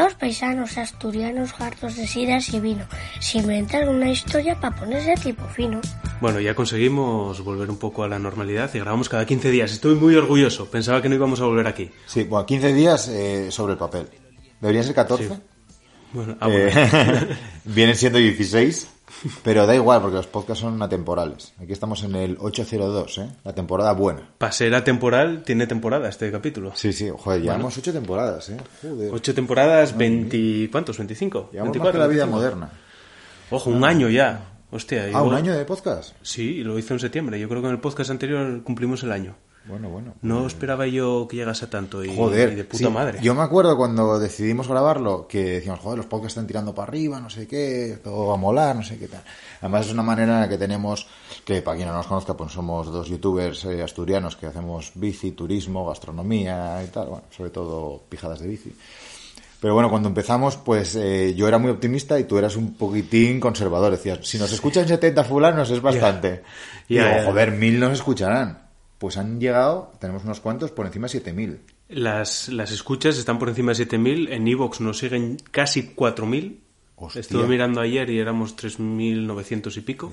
Dos paisanos asturianos hartos de sidas y vino, se inventan una historia para ponerse tipo fino. Bueno, ya conseguimos volver un poco a la normalidad y grabamos cada 15 días. Estoy muy orgulloso. Pensaba que no íbamos a volver aquí. Sí, bueno, 15 días eh, sobre el papel. ¿Deberían ser 14? Sí. Bueno, ah, bueno. Eh, vienen siendo 16, pero da igual porque los podcasts son atemporales. Aquí estamos en el 802, ¿eh? La temporada buena. Para ser atemporal, tiene temporada este capítulo. Sí, sí, joder, llevamos 8 temporadas, ¿eh? Joder. Ocho temporadas, 20... ¿Cuántos? ¿25? Llevamos 24, más que la vida 25. moderna. Ojo, un año ya. Hostia, Ah, igual- un año de podcast. Sí, lo hizo en septiembre. Yo creo que en el podcast anterior cumplimos el año. Bueno, bueno. No esperaba yo que llegase a tanto y, Joder, y de puta sí, madre. Yo me acuerdo cuando decidimos grabarlo que decíamos, joder, los podcasts están tirando para arriba, no sé qué, todo va a molar, no sé qué tal. Además es una manera en la que tenemos, que para quien no nos conozca, pues somos dos youtubers eh, asturianos que hacemos bici, turismo, gastronomía y tal, bueno, sobre todo pijadas de bici. Pero bueno, cuando empezamos, pues eh, yo era muy optimista y tú eras un poquitín conservador. Decías, si nos escuchan 70 fulanos es bastante. Y digo, joder, mil nos escucharán. Pues han llegado, tenemos unos cuantos, por encima de 7000. Las, las escuchas están por encima de 7.000. En Evox nos siguen casi 4.000. Hostia. Estuve mirando ayer y éramos 3.900 y pico.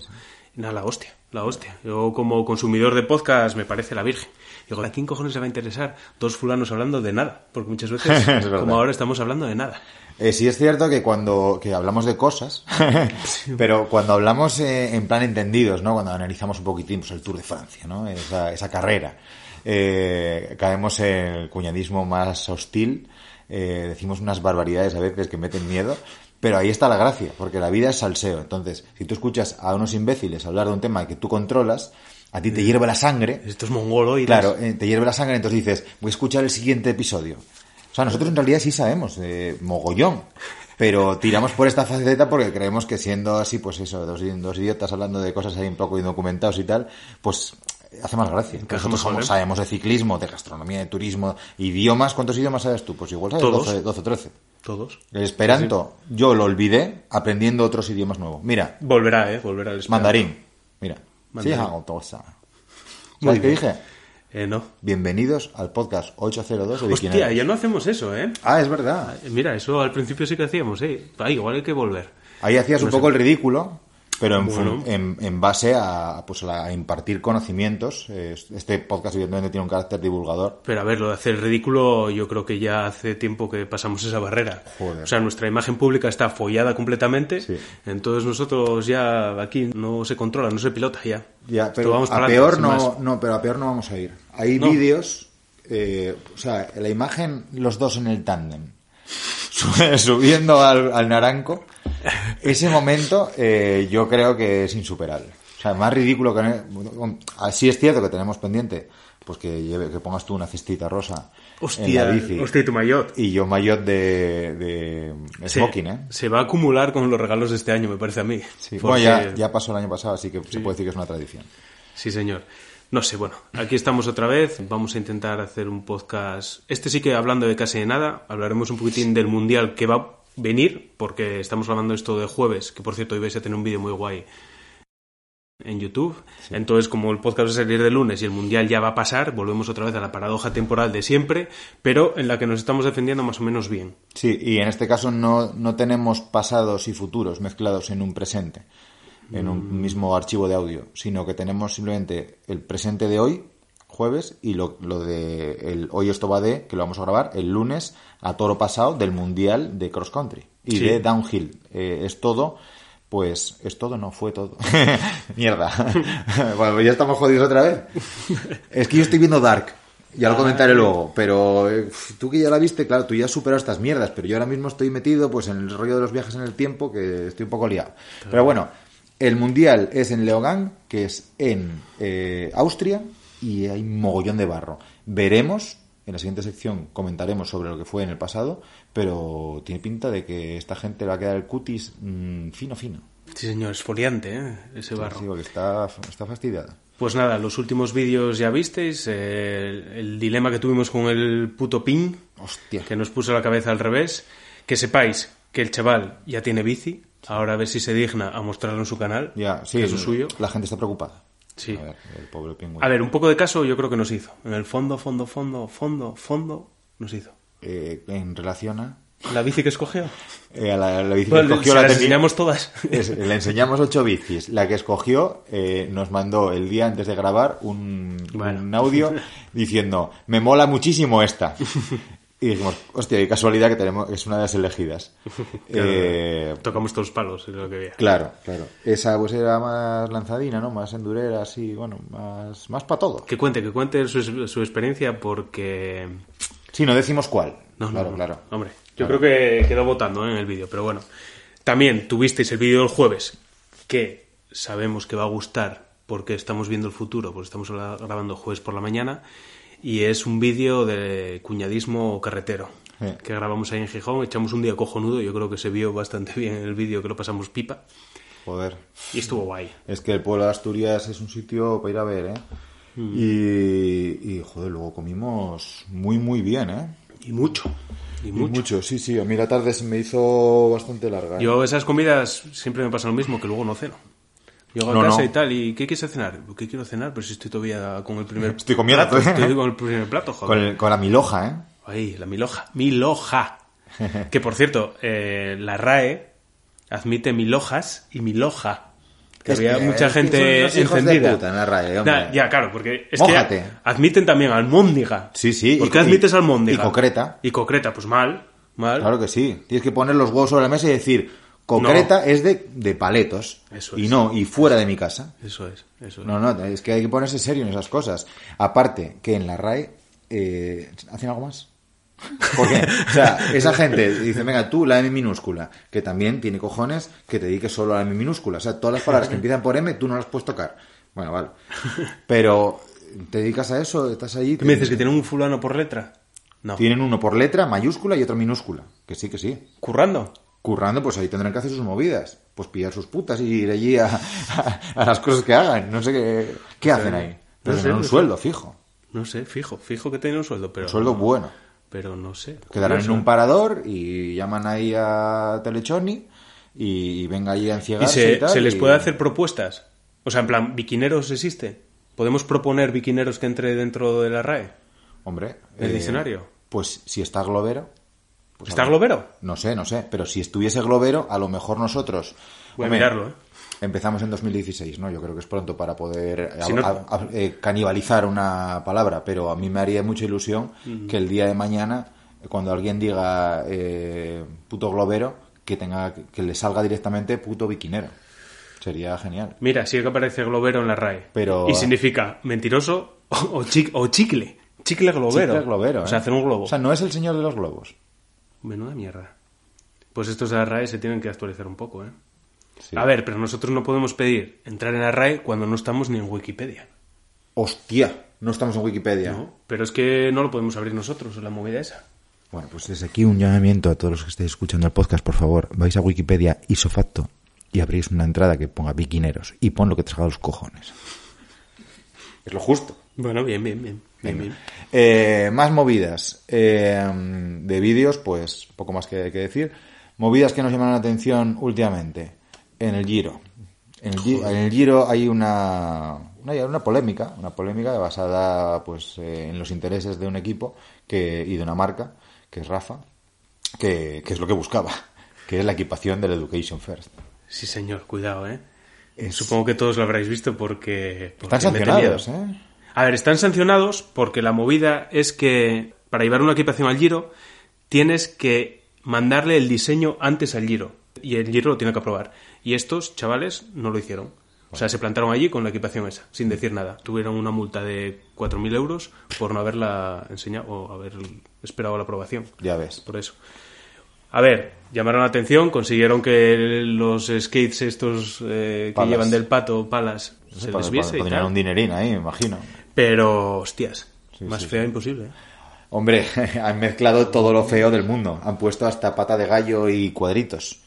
Y nada, la hostia, la hostia. Yo como consumidor de podcast me parece la virgen. Digo, ¿a quién cojones le va a interesar dos fulanos hablando de nada? Porque muchas veces, como ahora, estamos hablando de nada. Eh, sí es cierto que cuando que hablamos de cosas, pero cuando hablamos eh, en plan entendidos, ¿no? Cuando analizamos un poquitín pues, el Tour de Francia, ¿no? Esa, esa carrera, eh, caemos en el cuñadismo más hostil, eh, decimos unas barbaridades a veces que meten miedo, pero ahí está la gracia, porque la vida es salseo. Entonces, si tú escuchas a unos imbéciles hablar de un tema que tú controlas, a ti te hierve la sangre, Esto es mongolo y Claro, eh, te hierve la sangre, entonces dices, voy a escuchar el siguiente episodio. O sea, nosotros en realidad sí sabemos, de mogollón, pero tiramos por esta faceta porque creemos que siendo así, pues eso, dos, dos idiotas hablando de cosas ahí un poco indocumentados y tal, pues hace más gracia. Nosotros ¿eh? sabemos de ciclismo, de gastronomía, de turismo, idiomas, ¿cuántos idiomas sabes tú? Pues igual sabes Todos. 12, 12 o 13. todos. El esperanto, yo lo olvidé aprendiendo otros idiomas nuevos. Mira, Volverá, ¿eh? Volverá el esperanto. mandarín, mira. Sí, hago tosa. Muy ¿Sabes qué dije? Eh, no. Bienvenidos al podcast 802 de Hostia, Viquineros. ya no hacemos eso, ¿eh? Ah, es verdad. Mira, eso al principio sí que hacíamos, ¿eh? Ah, igual hay que volver. Ahí hacías un No sé. poco el ridículo, pero en, Bueno. en, en base a, pues, a impartir conocimientos. Este podcast evidentemente tiene un carácter divulgador. Pero a ver, lo de hacer el ridículo, yo creo que ya hace tiempo que pasamos esa barrera. Joder. O sea, nuestra imagen pública está follada completamente. Sí. Entonces nosotros ya aquí no se controla, no se pilota ya. Ya, pero vamos a peor no, no, pero a peor no vamos a ir. Hay No. vídeos, eh, o sea, la imagen, los dos en el tándem, su- subiendo al, al naranco, ese momento eh, yo creo que es insuperable. O sea, más ridículo que... Así es cierto que tenemos pendiente, pues que, lleve, que pongas tú una cestita rosa en Hostia, la bici. hostia, y tu maillot. Y yo maillot de, de Se- smoking, ¿eh? Se va a acumular con los regalos de este año, me parece a mí. Sí. Porque- Bueno, ya, ya pasó el año pasado, así que se puede decir que es una tradición. Sí, señor. No sé, bueno, aquí estamos otra vez. Vamos a intentar hacer un podcast. Este sí que hablando de casi de nada. Hablaremos un poquitín del mundial que va venir, porque estamos grabando esto de jueves, que por cierto hoy vais a tener un vídeo muy guay en YouTube. Entonces, como el podcast va a salir de lunes y el mundial ya va a pasar, volvemos otra vez a la paradoja temporal de siempre, pero en la que nos estamos defendiendo más o menos bien. Sí, y en este caso no, no tenemos pasados y futuros mezclados en un presente, en un mismo archivo de audio, sino que tenemos simplemente el presente de hoy, jueves, y lo, lo de el hoy esto va de, que lo vamos a grabar el lunes a toro pasado del Mundial de Cross Country y Sí. de Downhill. Eh, es todo, pues es todo, no fue todo. Mierda. bueno, pues ya estamos jodidos otra vez. Es que yo estoy viendo Dark. Ya lo comentaré luego, pero eh, tú que ya la viste, claro, tú ya has superado estas mierdas, pero yo ahora mismo estoy metido pues en el rollo de los viajes en el tiempo que estoy un poco liado. Pero bueno, el mundial es en Leogang, que es en eh, Austria, y hay un mogollón de barro. Veremos, en la siguiente sección comentaremos sobre lo que fue en el pasado, pero tiene pinta de que esta gente va a quedar el cutis mm, fino, fino. Sí, señor, esfoliante, ¿eh? Ese barro. Sí, porque está, está fastidiada. Pues nada, los últimos vídeos ya visteis, eh, el, el dilema que tuvimos con el puto ping, Hostia. que nos puso la cabeza al revés. Que sepáis que el chaval ya tiene bici, ahora a ver si se digna a mostrarlo en su canal, Ya, sí, que es lo suyo. la gente está preocupada. Sí. A ver, el pobre pingüino. A ver, un poco de caso yo creo que nos hizo. En el fondo, fondo, fondo, fondo, fondo, nos hizo. Eh, en relación a... ¿La bici que escogió? Eh, la, la bici que escogió la termi- enseñamos todas. Es- le enseñamos ocho bicis. La que escogió eh, nos mandó el día antes de grabar un, Bueno. un audio diciendo, me mola muchísimo esta. Y dijimos, hostia, qué casualidad que tenemos, es una de las elegidas. Eh, Tocamos todos los palos, es lo que veía. claro, claro. Esa pues era más lanzadina, ¿no? Más endurera, así, bueno, más, más para todo. Que cuente, que cuente su, su experiencia porque... Sí, no decimos cuál. No, no, claro, no. claro. Hombre, yo creo que quedó votando ¿eh? en el vídeo, pero bueno. También tuvisteis el vídeo del jueves, que sabemos que va a gustar porque estamos viendo el futuro, porque estamos gra- grabando jueves por la mañana, y es un vídeo de cuñadismo carretero. Sí. Que grabamos ahí en Gijón, echamos un día cojonudo, yo creo que se vio bastante bien en el vídeo que lo pasamos pipa, Joder. y estuvo guay. Es que el pueblo de Asturias es un sitio para ir a ver, ¿eh? Mm. Y, y, joder, luego comimos muy, muy bien, ¿eh? Y mucho, y Y mucho. mucho, sí, sí. A mí la tarde se me hizo bastante larga. ¿eh? Yo esas comidas siempre me pasa lo mismo, que luego no ceno. Llego a No, casa no. y tal, ¿y qué quieres cenar? ¿Qué quiero cenar? Pues si estoy todavía con el primer Estoy comiendo, plato. ¿eh? Estoy con el primer plato, joder. con, el- con la miloja, ¿eh? Ahí, la miloja. Miloja. que por cierto, eh, la RAE admite milojas y miloja. Que Es había que- mucha es que gente de encendida. puta en la RAE, hombre. Nah, ya, claro, porque es Mójate. que admiten también almóndiga. Sí, sí, ¿Por y- qué admites almóndiga? y concreta. Y concreta, pues mal, mal. Claro que sí. Tienes que poner los huevos sobre la mesa y decir, concreta es de, de paletos. Eso y es. no, y fuera de mi casa. Eso es, eso es. No, no, es que hay que ponerse serio en esas cosas. Aparte, que en la RAE eh, hacen algo más. Porque, o sea, esa gente dice, venga, tú la M minúscula, que también tiene cojones que te dediques solo a la M minúscula. O sea, todas las palabras que empiezan por M, tú no las puedes tocar. Bueno, vale. Pero te dedicas a eso, estás allí. ¿Qué me dices? ¿Que tienen un fulano por letra? No. Tienen uno por letra, mayúscula y otro minúscula. Que sí, que sí. ¿Currando? Currando, pues ahí tendrán que hacer sus movidas. Pues pillar sus putas y ir allí a, a- a las cosas que hagan. No sé qué, qué hacen ahí. Pero No sé, un no sé. sueldo fijo. No sé, fijo, fijo que tiene un sueldo, pero... Un sueldo bueno. Pero no sé. Quedarán en un parador y llaman ahí a Telechoni y, y venga allí a ¿Y enciegarse y, se, tal, se les y- puede hacer propuestas? O sea, en plan, ¿biquineros existe? ¿Podemos proponer biquineros que entre dentro de la RAE? Hombre. ¿El eh, diccionario? Pues si está Globero. Pues ¿Está Globero? No sé, no sé. Pero si estuviese Globero, a lo mejor nosotros. Voy a Hombre, mirarlo, ¿eh? Empezamos en 2016, ¿no? Yo creo que es pronto para poder Si a- no- a- a- eh, canibalizar una palabra, pero a mí me haría mucha ilusión que el día de mañana, cuando alguien diga eh, puto globero, que tenga que le salga directamente puto biquinero. Sería genial. Mira, sí que aparece globero en la RAE. Pero- Y significa mentiroso o chicle. Chicle globero. Chicle globero, O sea, ¿eh? hacer un globo. O sea, no es el señor de los globos. Menuda mierda. Pues estos de la RAE se tienen que actualizar un poco, ¿eh? Sí. A ver, pero nosotros no podemos pedir entrar en la RAE cuando no estamos ni en Wikipedia. Hostia, no estamos en Wikipedia. ¿no? Pero es que no lo podemos abrir nosotros, la movida esa. Bueno, pues desde aquí un llamamiento a todos los que estéis escuchando el podcast, por favor, vais a Wikipedia isofacto y abrís una entrada que ponga biquineros y pon lo que te salga los cojones. Es lo justo. Bueno, bien, bien, bien. Bien, bien. Eh, más movidas eh, de vídeos, pues poco más que, que decir. Movidas que nos llaman la atención últimamente. En el Giro. En el, Gi- en el Giro hay una, una, una polémica, una polémica basada pues eh, en los intereses de un equipo que, y de una marca, que es Rafa, que, que es lo que buscaba, que es la equipación del Education First. Sí, señor, cuidado, ¿eh? Es- Supongo que todos lo habréis visto porque... porque Están sancionados. ¿eh? A ver, están sancionados porque la movida es que para llevar una equipación al Giro tienes que mandarle el diseño antes al Giro y el Giro lo tiene que aprobar. Y estos chavales no lo hicieron. O sea, se plantaron allí con la equipación esa, sin decir nada. Tuvieron una multa de 4.000 euros por no haberla enseñado o haber esperado la aprobación. Ya ves. Por eso. A ver, llamaron la atención, consiguieron que los skates estos eh, que llevan del pato, palas, se les viese podrían un dinerín ahí, me imagino. Pero, hostias, Sí, más sí, sí. imposible. ¿eh? Hombre, han mezclado todo lo feo del mundo. Han puesto hasta pata de gallo y cuadritos.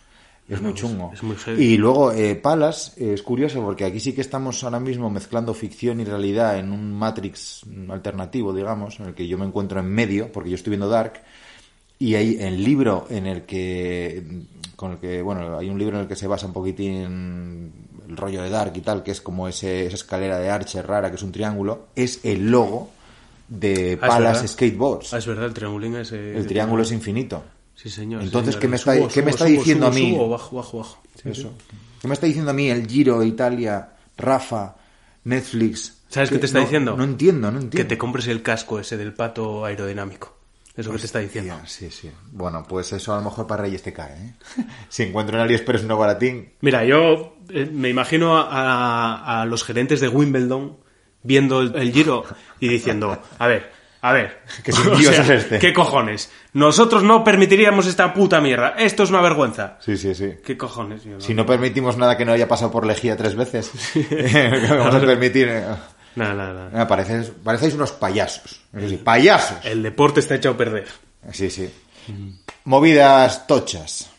Es muy chungo. es muy y luego, eh, Palas, eh, es curioso porque aquí sí que estamos ahora mismo mezclando ficción y realidad en un Matrix alternativo, digamos, en el que yo me encuentro en medio, porque yo estoy viendo Dark. Y hay el libro en el que, con el que, bueno, hay un libro en el que se basa un poquitín el rollo de Dark y tal, que es como ese, esa escalera de Archer rara, que es un triángulo, es el logo de Ah, es Palas verdad. Skateboards. Ah, es verdad, el triangulín ese... El triángulo es infinito. Sí, señor. Entonces. ¿qué me está, ¿qué me está diciendo a mí? subo, Sí, señor. Entonces, señor. ¿qué me está, Subo, ¿qué me está subo, diciendo subo, a mí? subo, ¿Qué me está subo, diciendo a subo, mí? subo, bajo, bajo, bajo. Eso. ¿Qué me está diciendo a mí el Giro, Italia, Rafa, Netflix? ¿Sabes qué te está no- diciendo? No entiendo, no entiendo. Que te compres el casco ese del pato aerodinámico. Eso que te está diciendo. Sí, sí. Bueno, pues eso a lo mejor para Reyes te cae, ¿eh? Si encuentro en AliExpress uno baratín... Mira, yo eh, me imagino a, a los gerentes de Wimbledon viendo el, el giro y diciendo, a ver, a ver, ¿Qué es este? ¿qué cojones? Nosotros no permitiríamos esta puta mierda. Esto es una vergüenza. Sí, sí, sí. ¿Qué cojones? No- Si no permitimos nada que no haya pasado por lejía tres veces, vamos a permitir... Nada, nada, ah, parecéis, parecéis unos payasos. Payasos. El deporte está echado a perder. Sí, sí. Movidas tochas.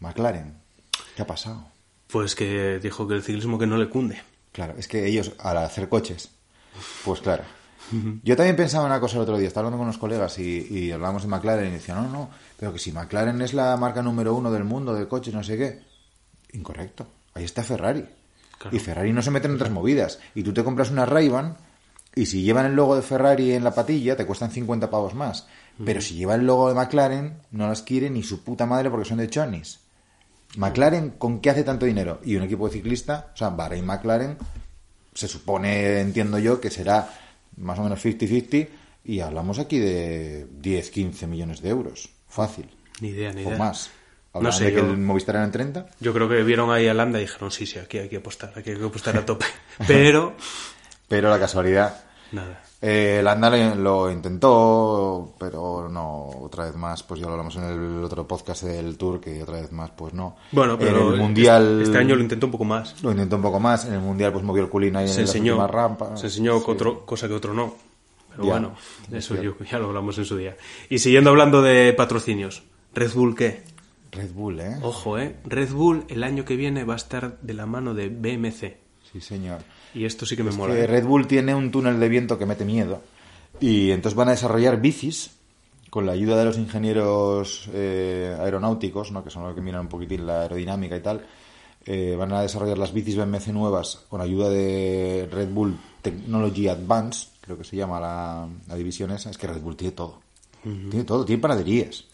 McLaren. ¿Qué ha pasado? Pues que dijo que el ciclismo que no le cunde. Claro, es que ellos, al hacer coches, pues claro. Yo también pensaba una cosa el otro día, estaba hablando con unos colegas y, y hablábamos de McLaren y decían, no, no, pero que si McLaren es la marca número uno del mundo de coches, no sé qué. Incorrecto. Ahí está Ferrari. Claro. Y Ferrari no se mete en otras movidas. Y tú te compras una Ray-Ban y si llevan el logo de Ferrari en la patilla te cuestan 50 pavos más. Pero si lleva el logo de McLaren no las quiere ni su puta madre porque son de chonis. McLaren, ¿con qué hace tanto dinero? Y un equipo de ciclista, o sea, Bahrein McLaren, se supone, entiendo yo, que será más o menos 50-50 y hablamos aquí de 10, 15 millones de euros. Fácil. Ni idea, ni O idea. Más. No sé, de que yo- el Movistar eran 30. Yo creo que vieron ahí a Landa y dijeron, sí, sí, aquí hay que apostar, aquí hay que apostar a tope. Pero, Pero la casualidad. nada. Eh, Landa lo, intentó, pero no, otra vez más, pues ya lo hablamos en el otro podcast del Tour, que otra vez más, pues no. Bueno, pero en el Mundial... este año lo intentó un poco más. Lo intentó un poco más, en el Mundial pues movió el culín ahí Se en las enseñó, últimas rampas. se enseñó Sí. otro- cosa que otro no. Pero Ya, bueno, es eso yo, ya lo hablamos en su día. Y siguiendo hablando de patrocinios, ¿Red Bull qué? Red Bull, ¿eh? Ojo, ¿eh? Red Bull el año que viene va a estar de la mano de BMC. Sí, señor. Y esto sí que me Es mola. que ¿eh? Red Bull tiene un túnel de viento que mete miedo. Y entonces van a desarrollar bicis con la ayuda de los ingenieros eh, aeronáuticos, ¿no? que son los que miran un poquitín la aerodinámica y tal. eh, van a desarrollar las bicis BMC nuevas con ayuda de Red Bull Technology Advance, creo que se llama la, la división esa. Es que Red Bull tiene todo. Tiene todo, tiene panaderías.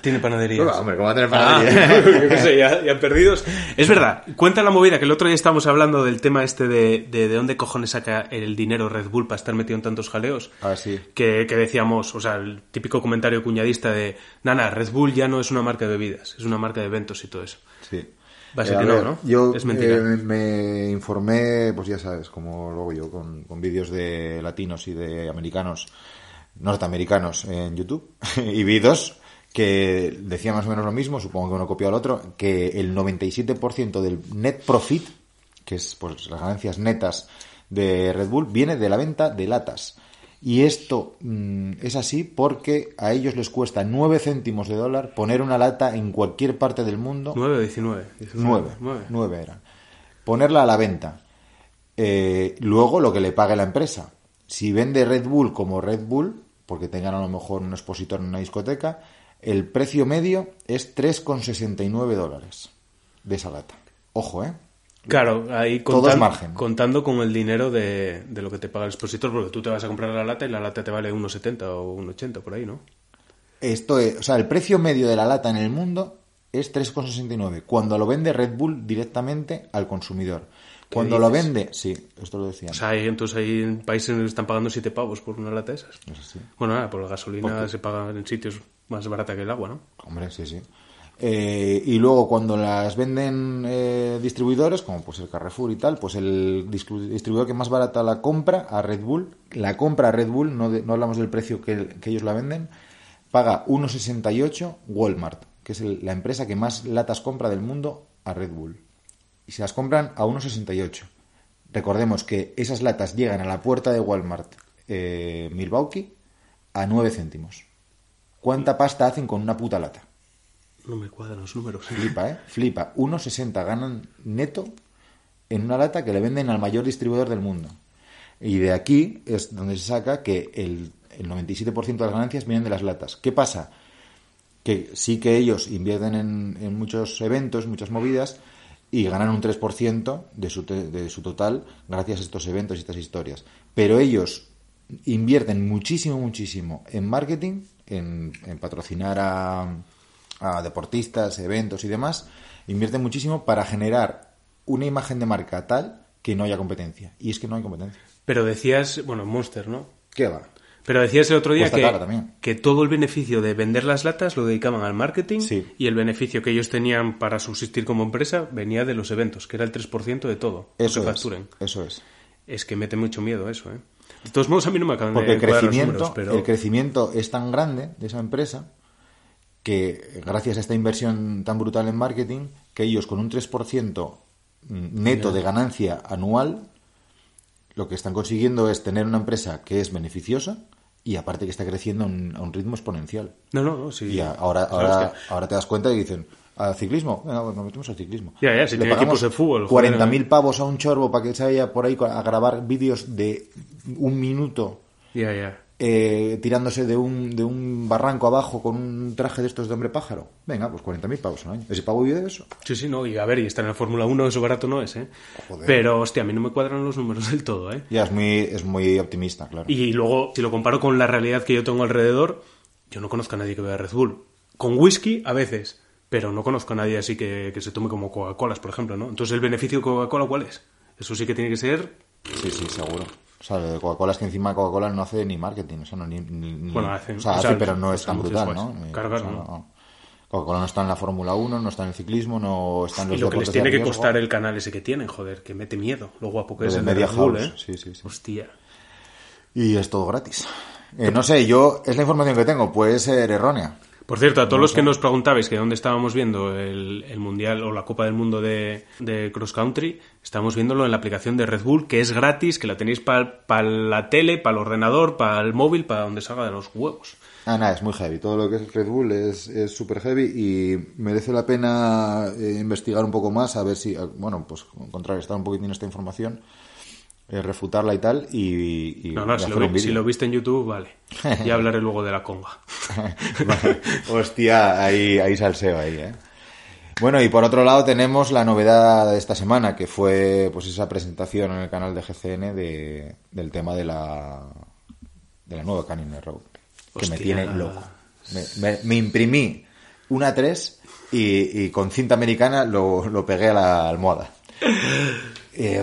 Tiene panaderías. Hombre, ¿cómo va a tener Ah, panaderías? yo qué sé, ya, ya perdidos. Es verdad, cuenta la movida que el otro día estábamos hablando del tema este de, de, de dónde cojones saca el dinero Red Bull para estar metido en tantos jaleos. Ah, sí. Que, que decíamos, o sea, el típico comentario cuñadista de, nana, Red Bull ya no es una marca de bebidas, es una marca de eventos y todo eso. Sí. Va a ser Eh, que a no, ver, ¿no? Yo Es mentira. eh, me informé, pues ya sabes, como luego yo, con, con vídeos de latinos y de americanos, norteamericanos en YouTube, y vi dos que decían más o menos lo mismo, supongo que uno copió al otro, que el 97% del net profit, que es pues las ganancias netas de Red Bull, viene de la venta de latas. Y esto mm, es así porque a ellos les cuesta 9 céntimos de dólar poner una lata en cualquier parte del mundo 9 o 19. 9, Nueve. 9 eran. Ponerla a la venta. Eh, luego lo que le pague la empresa. Si vende Red Bull como Red Bull, porque tengan a lo mejor un expositor en una discoteca, el precio medio es 3,69 dólares de esa lata. Ojo, ¿eh? Claro, ahí Todo contan- margen. contando con el dinero de, de lo que te paga el expositor, porque tú te vas a comprar la lata y la lata te vale 1,70 o 1,80 por ahí, ¿no? Esto es, o sea, el precio medio de la lata en el mundo es 3,69 cuando lo vende Red Bull directamente al consumidor. Cuando lo vende, sí, esto lo decían. O sea, hay, entonces hay países en los que están pagando 7 pavos por una lata de esas. Bueno, nada, por la gasolina se paga en sitios más barata que el agua, ¿no? Hombre, sí, sí. Eh, y luego cuando las venden eh, distribuidores, como pues el Carrefour y tal, pues el distribu- distribuidor que más barata la compra a Red Bull, la compra a Red Bull, no, hablamos del precio que, que ellos la venden, paga 1,68 Walmart, que es el- la empresa que más latas compra del mundo a Red Bull. Y se las compran a 1,68. Recordemos que esas latas llegan a la puerta de Walmart eh, Milwaukee a 9 céntimos. ¿Cuánta pasta hacen con una puta lata? No me cuadran los números. Flipa, ¿eh? Flipa. 1,60 ganan neto en una lata que le venden al mayor distribuidor del mundo. Y de aquí es donde se saca que el, el 97% de las ganancias vienen de las latas. ¿Qué pasa? Que sí que ellos invierten en, en muchos eventos, muchas movidas, y ganan un 3% de su, te- de su total gracias a estos eventos y estas historias. Pero ellos invierten muchísimo, muchísimo en marketing, en, en patrocinar a, a deportistas, eventos y demás, invierte muchísimo para generar una imagen de marca tal que no haya competencia. Y es que no hay competencia. Pero decías, bueno, Monster, ¿no? ¿Qué va? Pero decías el otro día que, que todo el beneficio de vender las latas lo dedicaban al marketing Sí. y el beneficio que ellos tenían para subsistir como empresa venía de los eventos, que era el 3% de todo lo Eso que es. facturen. Eso es. Es que mete mucho miedo eso, ¿eh? De todos modos, a mí no me acaban Porque de el crecimiento, números, pero... el crecimiento es tan grande de esa empresa que gracias a esta inversión tan brutal en marketing, que ellos con un 3% neto de ganancia anual, lo que están consiguiendo es tener una empresa que es beneficiosa y aparte que está creciendo a un, a un ritmo exponencial. No, no, no, sí. Y ahora, ahora, ahora te das cuenta y dicen, ¿a ciclismo? Venga, pues nos metemos al ciclismo. Ya, ya, si Le tiene pagamos equipos de fútbol, joder, 40.000 pavos a un chorbo para que se vaya por ahí a grabar vídeos de un minuto Ya, ya. eh, tirándose de un, de un barranco abajo con un traje de estos de hombre pájaro. Venga, pues 40.000 pavos al año. ¿Ese pavo vive de eso? Sí, sí, no, y a ver, y estar en la Fórmula 1 eso barato no es, ¿eh? Joder. Pero, hostia, a mí no me cuadran los números del todo, ¿eh? Ya, es muy, es muy optimista, claro. Y luego, si lo comparo con la realidad que yo tengo alrededor, yo no conozco a nadie que beba Red Bull. Con whisky, a veces, pero no conozco a nadie así que, que se tome como Coca-Colas, por ejemplo, ¿no? Entonces, ¿el beneficio de Coca-Cola cuál es? Eso sí que tiene que ser... Sí, sí, seguro. O sea, lo de Coca-Cola es que encima Coca-Cola no hace ni marketing, o sea, no, ni, ni- Bueno, hace- o sea, hace, pero no es tan brutal, guays. ¿no? Claro, o sea, claro, no. Coca-Cola no está en la Fórmula 1, no está en el ciclismo, no está en los Y lo que les tiene que costar el canal ese que tienen, joder, que mete miedo. Lo guapo que es el Media Red Bull, House, ¿eh? sí, sí, sí. Hostia. Y es todo gratis. Eh, no sé, yo, es la información que tengo, puede ser errónea. Por cierto, a todos los que nos preguntabais que dónde estábamos viendo el, el Mundial o la Copa del Mundo de, de Cross Country, estamos viéndolo en la aplicación de Red Bull, que es gratis, que la tenéis para la tele, para el ordenador, para el móvil, para donde salga de los huevos. Ah, nada, es muy heavy. Todo lo que es Red Bull es súper heavy y merece la pena eh, investigar un poco más, a ver si, eh, bueno, pues contrarrestar un poquitín esta información, eh, refutarla y tal, y, y No, no, si lo, un vi- si vídeo. lo viste en YouTube, vale. Ya hablaré luego de la conga. Vale. Hostia, ahí, ahí salseo ahí, ¿eh? Bueno, y por otro lado tenemos la novedad de esta semana, que fue pues esa presentación en el canal de GCN de, del tema de la, de la nueva Canyon Road, que me tiene loco. Me, me- me imprimí una 3 y, y con cinta americana lo, lo pegué a la almohada. Eh,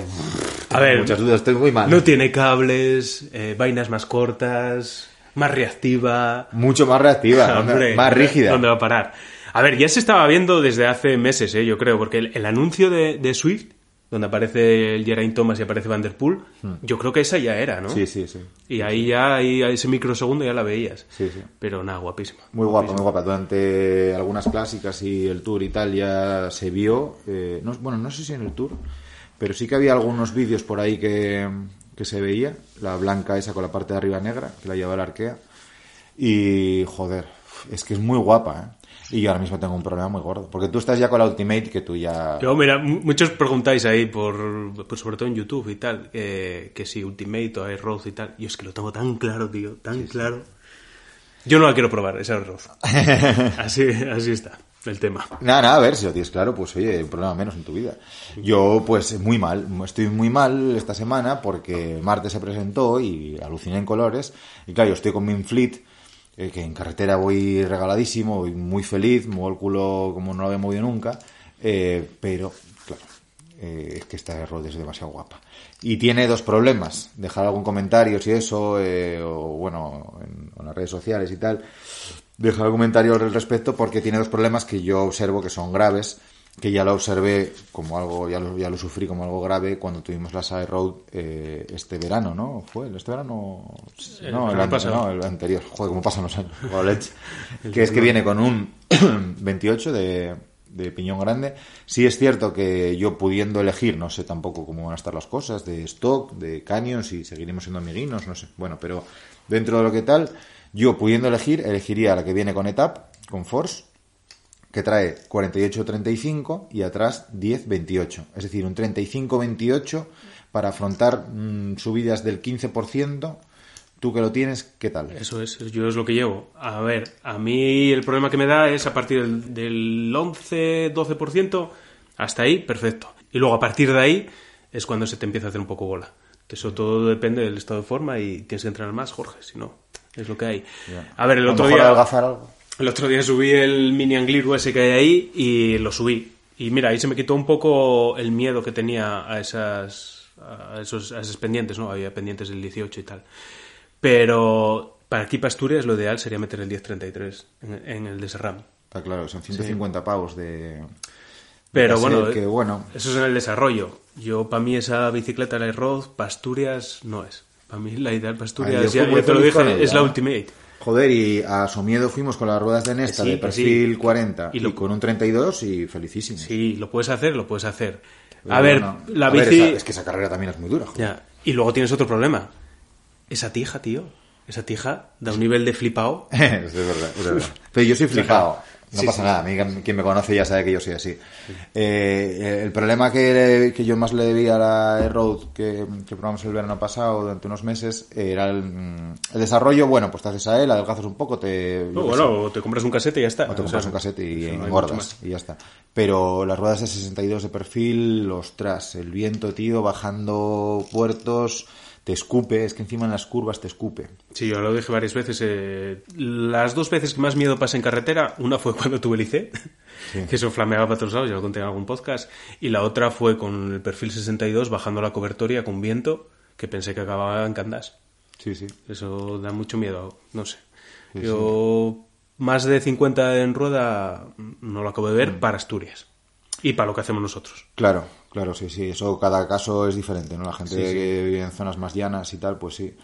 A ver, muchas dudas, estoy muy mal. No tiene cables, eh, vainas más cortas, más reactiva. Mucho más reactiva, Hombre, más rígida. ¿Dónde va a parar? A ver, ya se estaba viendo desde hace meses, ¿eh? yo creo, porque el, el anuncio de, de Swift, donde aparece el Geraint Thomas y aparece Van Der Poel, yo creo que esa ya era, ¿no? Hmm. Sí, sí, sí. Y ahí ya, ahí, a ese microsegundo ya la veías. Sí, sí. Pero nada, guapísima. Muy guapa, muy guapa. Durante algunas clásicas y el tour y tal ya se vio. eh, no, bueno, no sé si en el tour, pero sí que había algunos vídeos por ahí que, que se veía. La blanca esa con la parte de arriba negra, que la lleva el Arkea. Y joder, es que es muy guapa, ¿eh? Y yo ahora mismo tengo un problema muy gordo. Porque tú estás ya con la Ultimate que tú ya. Yo, mira, muchos preguntáis ahí, por, por- sobre todo en YouTube y tal, eh, que si Ultimate o Road y tal. Yo es que lo tengo tan claro, tío, tan claro. Yo no la quiero probar, esa Air Road. así, así está el tema. Nada, nada, a ver, si lo tienes claro, pues oye, un problema menos en tu vida. Yo, pues muy mal, estoy muy mal esta semana porque martes se presentó y aluciné en colores. Y claro, yo estoy con mi Fleet, eh, que en carretera voy regaladísimo, voy muy feliz, muevo el culo como no lo había movido nunca, eh, pero, claro, eh, es que esta road es demasiado guapa. Y tiene dos problemas, dejar algún comentario si eso, eh, o bueno, en, en las redes sociales y tal, dejar un comentario al respecto porque tiene dos problemas que yo observo que son graves, que ya lo observé como algo, ya lo, ya lo sufrí como algo grave cuando tuvimos la Side Road eh, este verano, ¿no? ¿Fue este verano? El no, el, verano an- pasado. no, el anterior. Joder, cómo pasan los años. Joder, leche. que es que viene con un 28 de, de piñón grande. Sí es cierto que yo pudiendo elegir, no sé tampoco cómo van a estar las cosas, de stock, de caños, si seguiremos siendo amiguinos, no sé. Bueno, pero dentro de lo que tal, yo pudiendo elegir, elegiría la que viene con ETAP, con Force, que trae 48-35 y atrás 10-28. Es decir, un 35-28 para afrontar mm, subidas del 15%. Tú que lo tienes, ¿qué tal? Eso es, yo es lo que llevo. A ver, a mí el problema que me da es a partir del, del 11-12%, hasta ahí, perfecto. Y luego a partir de ahí es cuando se te empieza a hacer un poco bola. Eso todo depende del estado de forma y tienes que entrenar más, Jorge, si no, es lo que hay. A ver, el otro día... algo. El otro día subí el mini Angliru ese que hay ahí y lo subí. Y mira, ahí se me quitó un poco el miedo que tenía a esas a esos, a esos pendientes, ¿no? Había pendientes del 18 y tal. Pero para aquí, para Asturias, lo ideal sería meter el 1033 en, en el de Serram. Está claro, son 150 pavos de... Pero de bueno, que bueno, eso es en el desarrollo. Yo, para mí, esa bicicleta Light Road, para Asturias, no es. Para mí, la ideal para Asturias, ya, ya te lo dije, es la. Ultimate. Joder, y a Somiedo fuimos con las ruedas de Nesta Sí, de perfil sí. 40 y, Y lo- con un 32 y felicísimo. Sí, lo puedes hacer, lo puedes hacer. Pero A ver, bueno, la a ver, bici... esa- es que esa carrera también es muy dura. joder. Ya. Y luego tienes otro problema. Esa tija, tío. Esa tija da un nivel de flipado. es verdad, es verdad. Pero yo soy flipado. No Sí, pasa sí. nada, a mí quien me conoce ya sabe que yo soy así. Eh, el problema que, que yo más le debía a la Road que, que probamos el verano pasado durante unos meses era el, el desarrollo. Bueno, pues te haces a él, adelgazas un poco, te, No, bueno, o te compras un casete y ya está. O te O compras sea, un casete y engordas y ya está. Pero las ruedas de 62 de perfil, ostras, el viento, tío, bajando puertos, te escupe, es que encima en las curvas te escupe. Sí, yo lo dije varias veces. eh, las dos veces que más miedo pasé en carretera, una fue cuando tuve el IC, que eso flameaba para todos lados, ya lo conté en algún podcast, y la otra fue con el perfil 62 bajando la cobertoria con viento, que pensé que acababa en Candás. Sí, sí. Eso da mucho miedo, no sé. Yo más de 50 en rueda no lo acabo de Mm. ver para Asturias y para lo que hacemos nosotros. Claro, claro, sí, sí. Eso cada caso es diferente, ¿no? La gente Sí, sí. que vive en zonas más llanas y tal, pues sí.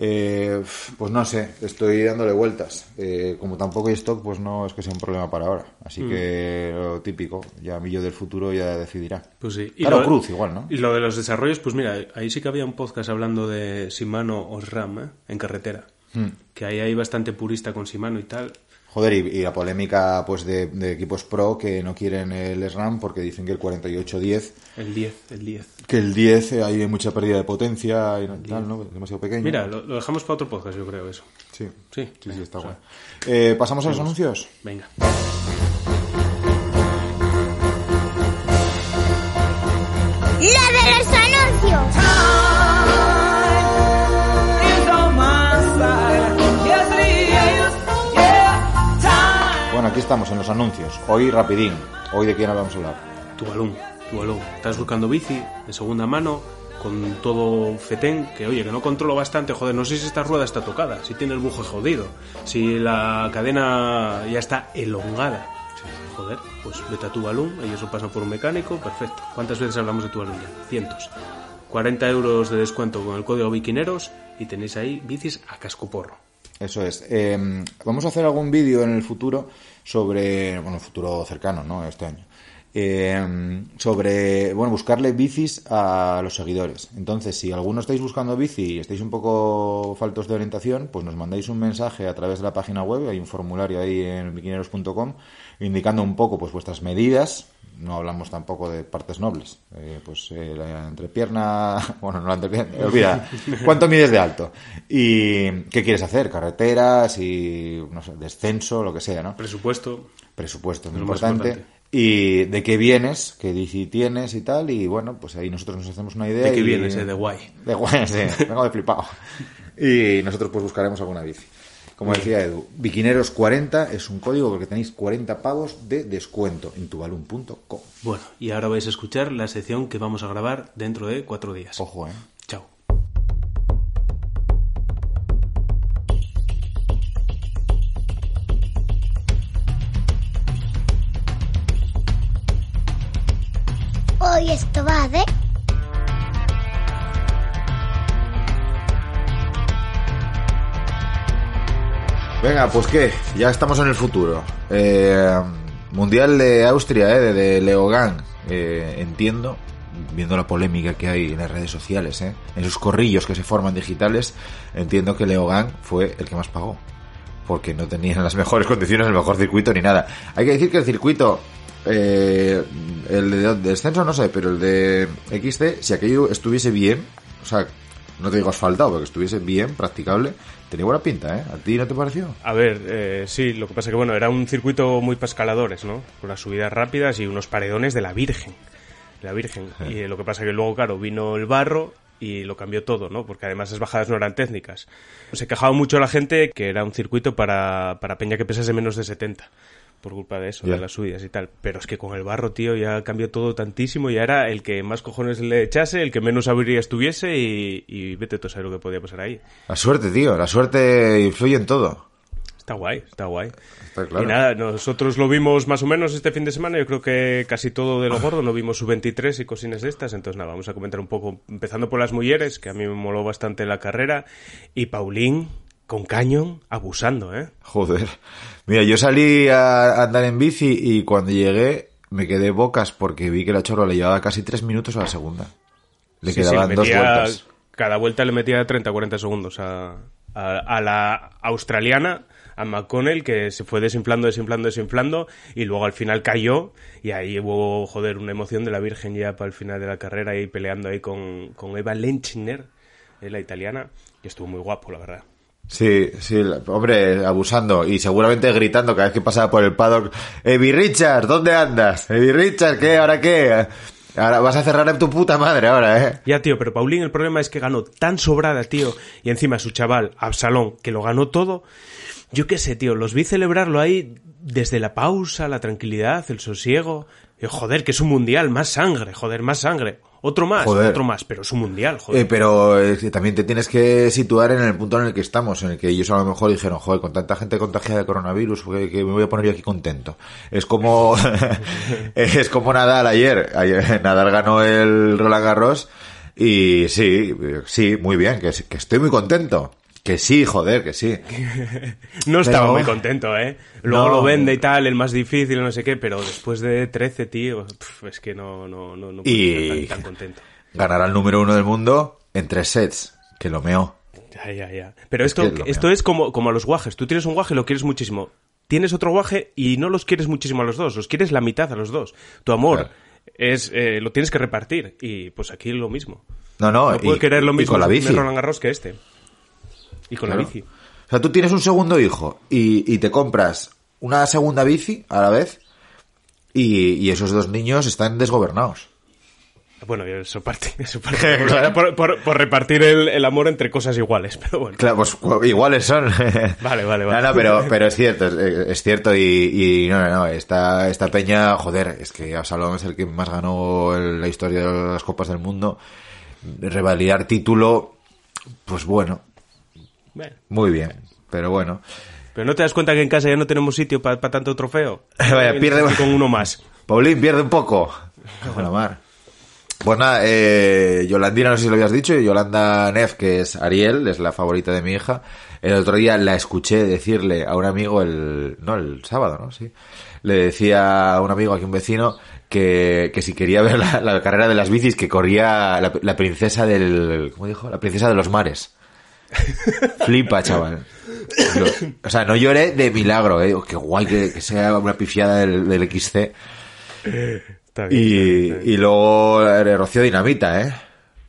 Eh, pues no sé, estoy dándole vueltas. Eh, como tampoco hay stock, pues no es que sea un problema para ahora. Así Mm. que lo típico, ya mi yo del futuro ya decidirá. Pues sí. Claro, lo- Cruz igual, ¿no? Y lo de los desarrollos, pues mira, ahí sí que había un podcast hablando de Shimano Osram ¿eh? en carretera. Hmm. Que ahí hay bastante purista con Shimano y tal. Joder, y, y la polémica pues de, de equipos pro que no quieren el SRAM porque dicen que el 4810, El 10, el 10. que el 10 eh, hay mucha pérdida de potencia y no- tal, ¿no? Demasiado pequeño. Mira, lo, lo dejamos para otro podcast, yo creo, eso. Sí, Sí, sí, sí, está o sea, guay. Eh, ¿Pasamos a los anuncios? Venga. ¡La de los anuncios! Aquí estamos en los anuncios. Hoy rapidín. Hoy de quién vamos a hablar. Tu balón, tu balón. Estás buscando bici de segunda mano con todo fetén, que oye, que no controlo bastante, joder, no sé si esta rueda está tocada, si tiene el buje jodido, si la cadena ya está elongada. Joder, pues vete a tu balón, ellos lo pasan por un mecánico, perfecto. ¿Cuántas veces hablamos de tu balón ya? Cientos. 40 euros de descuento con el código Biquineros y tenéis ahí bicis a cascoporro. Eso es. Eh, vamos a hacer algún vídeo en el futuro sobre, bueno, futuro cercano, ¿no? Este año. Eh, sobre, bueno, buscarle bicis a los seguidores. Entonces, si alguno estáis buscando bici y estáis un poco faltos de orientación, pues nos mandáis un mensaje a través de la página web, hay un formulario ahí en biquineros.com, indicando un poco pues vuestras medidas. No hablamos tampoco de partes nobles. Eh, pues eh, la entrepierna, bueno, no la entrepierna, olvida. ¿Cuánto mides de alto? ¿Y qué quieres hacer? ¿Carreteras y, no sé, descenso, lo que sea, ¿no? Presupuesto, presupuesto, muy importante. importante. Y de qué vienes, qué bici tienes y tal. Y bueno, pues ahí nosotros nos hacemos una idea. ¿de qué y- vienes? eh? De guay. De guay, sí. Vengo de flipado. Y nosotros pues buscaremos alguna bici. Como decía Edu, Biquineros40 es un código porque tenéis 40 pavos de descuento en tubalum.com. Bueno, y ahora vais a escuchar la sección que vamos a grabar dentro de cuatro días. Ojo, eh. Chao. Hoy esto va de... Venga, pues qué, ya estamos en el futuro. Eh, mundial de Austria, eh, de, Leogang. Eh, entiendo, viendo la polémica que hay en las redes sociales, eh, en esos corrillos que se forman digitales, entiendo que Leogang fue el que más pagó. Porque no tenían las mejores condiciones, el mejor circuito ni nada. Hay que decir que el circuito, eh, el de descenso no sé, pero el de XC, si aquello estuviese bien, o sea, no te digo asfaltado, porque estuviese bien, practicable, tenía buena pinta, ¿eh? ¿A ti no te pareció? A ver, eh, sí, lo que pasa que bueno, era un circuito muy para escaladores, ¿no? Con las subidas rápidas y unos paredones de la Virgen. La Virgen. Y eh, lo que pasa que luego, claro, vino el barro y lo cambió todo, ¿no? Porque además las bajadas no eran técnicas. Se quejaba mucho la gente que era un circuito para, para peña que pesase menos de 70 por culpa de eso, de las subidas y tal. Pero es que con el barro, tío, ya cambió todo tantísimo. Ya era el que más cojones le echase, el que menos avería estuviese y, y vete tú a saber lo que podía pasar ahí. La suerte, tío, la suerte influye en todo. Está guay, está guay. Está claro. Y nada, nosotros lo vimos más o menos este fin de semana. Yo creo que casi todo de lo gordo. No vimos su 23 y cosines de estas. Entonces, nada, vamos a comentar un poco. Empezando por las mujeres, que a mí me moló bastante la carrera. Y Paulín, con cañón, abusando, ¿eh? Joder. Mira, yo salí a andar en bici y cuando llegué me quedé bocas porque vi que la chorra le llevaba casi tres minutos a la segunda. Le Sí, sí, quedaban dos vueltas. Cada vuelta le metía 30-40 segundos a, a, a la australiana, a McConnell, que se fue desinflando, desinflando, desinflando, y luego al final cayó, y ahí hubo, joder, una emoción de la Virgen ya para el final de la carrera, y peleando ahí con, con Eva Lenchner, eh, la italiana, que estuvo muy guapo, la verdad. Sí, sí, hombre, abusando y seguramente gritando cada vez que pasaba por el paddock. Evi Richard, ¿dónde andas? Evi Richard, ¿qué? ¿Ahora qué? Ahora vas a cerrar en tu puta madre ahora, ¿eh? Ya, tío, pero Paulín el problema es que ganó tan sobrada, tío, y encima su chaval, Absalón, que lo ganó todo. Yo qué sé, tío, los vi celebrarlo ahí desde la pausa, la tranquilidad, el sosiego. Y, joder, que es un mundial, más sangre, joder, más sangre. Otro más, Joder. otro más, pero es un mundial, joder. Eh, pero eh, también te tienes que situar en el punto en el que estamos, en el que ellos a lo mejor dijeron, joder, con tanta gente contagiada de coronavirus, que, que me voy a poner yo aquí contento. Es como, es como Nadal ayer. ayer. Nadal ganó el Roland Garros y sí, sí, muy bien, que, que estoy muy contento. Que sí, joder, que sí. no estaba pero- muy contento, ¿eh? Luego No. lo vende y tal, el más difícil, no sé qué, pero después de 13, tío, pf, es que no, no, no, no puedo Y- estar tan, tan contento. Ganará el número uno del mundo en tres sets, que lo meó. Ya, ya, ya. Pero Es esto, es esto es como, como a los guajes. Tú tienes un guaje y lo quieres muchísimo. Tienes otro guaje y no los quieres muchísimo a los dos. Los quieres la mitad a los dos. Tu amor Claro. es eh, lo tienes que repartir. Y pues aquí lo mismo. No, no, No puedo y- querer lo y mismo con la bici. Roland Garros que este. Y con Claro. la bici. O sea, tú tienes un segundo hijo y, y te compras una segunda bici a la vez y, y esos dos niños están desgobernados. Bueno, eso parte. Eso parte por, por- por repartir el, el amor entre cosas iguales. Pero bueno. Claro, pues cu- iguales son. Vale, vale, vale. No, no, pero, pero es cierto, es, es cierto y, y no, no, no, esta, esta peña, joder, es que Absalom es el que más ganó en la historia de las Copas del Mundo. Revalidar título, pues bueno, Bueno. muy bien, pero bueno. Pero no te das cuenta que en casa ya no tenemos sitio para tanto trofeo. Vaya, pierde- con uno más. Paulín pierde un poco. Bueno, mar. Pues nada, eh, Yolandina, no sé si lo habías dicho, Yolanda Neff, que es Ariel, es la favorita de mi hija. El otro día la escuché decirle a un amigo el, no, el sábado, ¿no? Sí. Le decía a un amigo aquí, un vecino, que, que si quería ver la, la carrera de las bicis que corría la, la princesa del, ¿cómo dijo? La princesa de los mares. Flipa, chaval. Lo- o sea, no lloré de milagro, eh. Qué guay que, que sea una pifiada del, del XC. Está bien, Y, está bien, está bien. y luego Rocío Dinamita, ¿eh?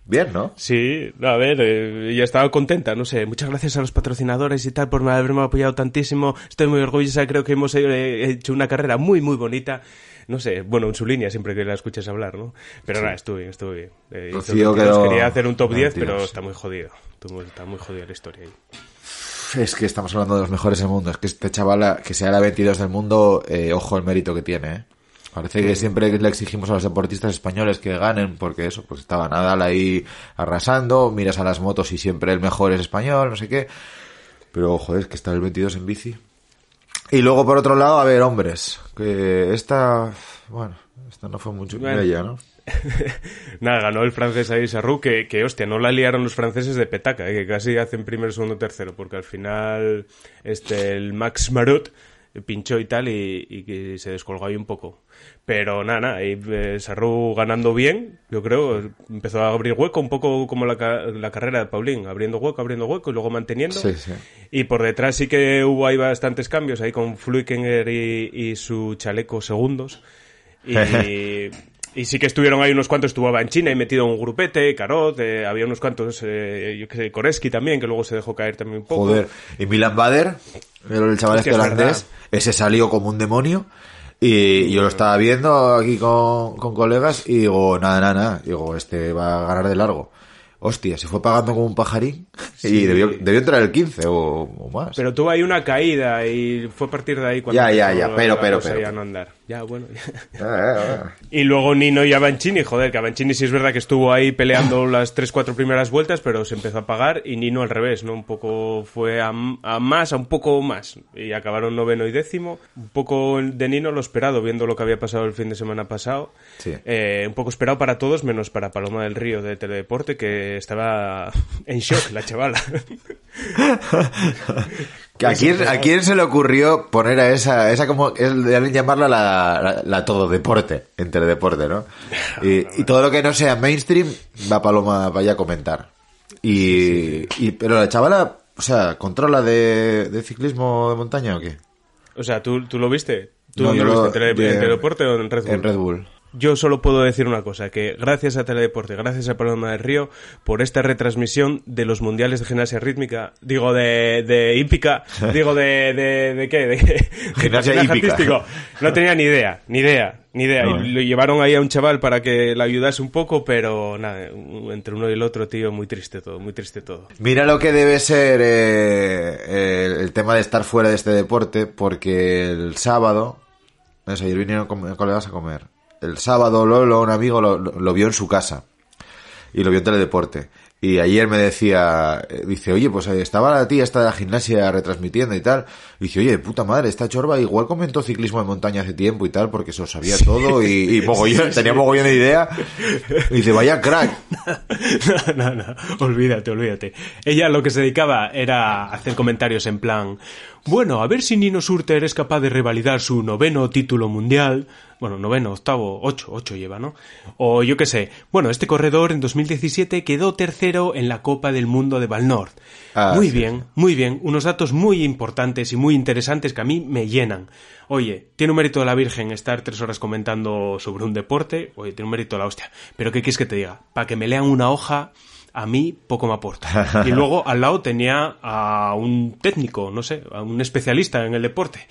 Bien, ¿no? Sí, a ver, eh, ya estaba contenta, no sé. Muchas gracias a los patrocinadores y tal por haberme apoyado tantísimo. Estoy muy orgullosa, creo que hemos eh, hecho una carrera muy, muy bonita. No sé, bueno, en su línea siempre que la escuches hablar, ¿no? Pero nada, estuvo bien, estuvo bien. Eh, hizo Rocío 22, quedó- Quería hacer un top 10, pero 22. está muy jodido. Está muy jodida la historia ahí. Es que estamos hablando de los mejores del mundo. Es que este chaval, que sea la 22 del mundo, eh, ojo el mérito que tiene, ¿eh? Parece que siempre le exigimos a los deportistas españoles que ganen, porque eso, pues estaba Nadal ahí arrasando, miras a las motos y siempre el mejor es español, no sé qué. Pero ojo, es que está el 22 en bici. Y luego, por otro lado, a ver, hombres, que esta, bueno, esta no fue mucho Bueno. ella, ¿no? Nada, ganó el francés ahí Sarru, que, que hostia, no la liaron los franceses de petaca, eh, que casi hacen primero, segundo, tercero, porque al final este el Max Marot pinchó y tal y, y que se descolgó ahí un poco. Pero nada, nada, y, eh, Sarru ganando bien, yo creo, empezó a abrir hueco, un poco como la, la carrera de Paulín, abriendo hueco, abriendo hueco y luego manteniendo. Sí, sí. Y por detrás sí que hubo ahí bastantes cambios, ahí con Fluikenger y, y su chaleco segundos. Y, y sí que estuvieron ahí unos cuantos, estuvo Banchina y metido en un grupete, Carot, eh, había unos cuantos, eh, yo qué sé, Koreski también, que luego se dejó caer también un poco. Joder. Y Milan Bader, el chaval este es holandés, ese salió como un demonio. Y yo lo estaba viendo aquí con, con colegas y digo, nada, nada, nada. Digo, este va a ganar de largo. Hostia, se fue pagando como un pajarín y debió, debió entrar el 15 o, o más. Pero tuvo ahí una caída y fue a partir de ahí cuando Ya, ya, ya, pero, pero, pero. a no andar. Ya, bueno. ya. Ah. Y luego Nino y Avancini, joder, que Avancini sí es verdad que estuvo ahí peleando las 3-4 primeras vueltas, pero se empezó a pagar y Nino al revés, ¿no? Un poco fue a, a más, a un poco más. Y acabaron noveno y décimo. Un poco de Nino lo esperado, viendo lo que había pasado el fin de semana pasado. Sí. Eh, un poco esperado para todos, menos para Paloma del Río de Teledeporte, que estaba en shock, la chavala. ¿A quién, ¿A quién se le ocurrió poner a esa, esa como, es de alguien llamarla la, la, la todo deporte, en teledeporte, ¿no? Y, y todo lo que no sea mainstream, va Paloma vaya a comentar. Y, y, pero la chavala, o sea, ¿controla de, de ciclismo de montaña o qué? O sea, ¿tú, tú lo viste? ¿Tú No, lo lo- viste? ¿En, de- en Teledeporte o en Red Bull? En Red Bull. Yo solo puedo decir una cosa, que gracias a Teledeporte, gracias a Paloma del Río, por esta retransmisión de los mundiales de gimnasia rítmica, digo de, de hípica, digo de, de, de qué, de, de Gimnasia hípica. No tenía ni idea, ni idea, ni idea. No, y eh. lo llevaron ahí a un chaval para que le ayudase un poco, pero nada, entre uno y el otro, tío, muy triste todo, muy triste todo. Mira lo que debe ser eh, el, el tema de estar fuera de este deporte, porque el sábado, no sé, ayer vinieron colegas a comer. El sábado Lolo, un amigo, lo, lo- vio en su casa y lo vio en teledeporte. Y ayer me decía, eh, dice, oye, pues eh, estaba la tía esta de la gimnasia retransmitiendo y tal. Y dice, oye, puta madre, esta chorba igual comentó ciclismo de montaña hace tiempo y tal, porque se lo sabía todo y, y mogollón, tenía mogollón de idea. Y dice, vaya crack. no, no, no, olvídate, olvídate. Ella lo que se dedicaba era hacer comentarios en plan, bueno, a ver si Nino Surter es capaz de revalidar su noveno título mundial. Bueno, noveno, octavo, ocho, ocho lleva, ¿no? O yo qué sé. Bueno, este corredor en 2017 quedó tercero en la Copa del Mundo de Valnord. Ah, muy sí, bien, muy bien. Unos datos muy importantes y muy interesantes que a mí me llenan. Oye, tiene un mérito de la Virgen estar tres horas comentando sobre un deporte. Oye, tiene un mérito de la hostia. Pero ¿qué quieres que te diga? Para que me lean una hoja, a mí poco me aporta. Y luego al lado tenía a un técnico, no sé, a un especialista en el deporte.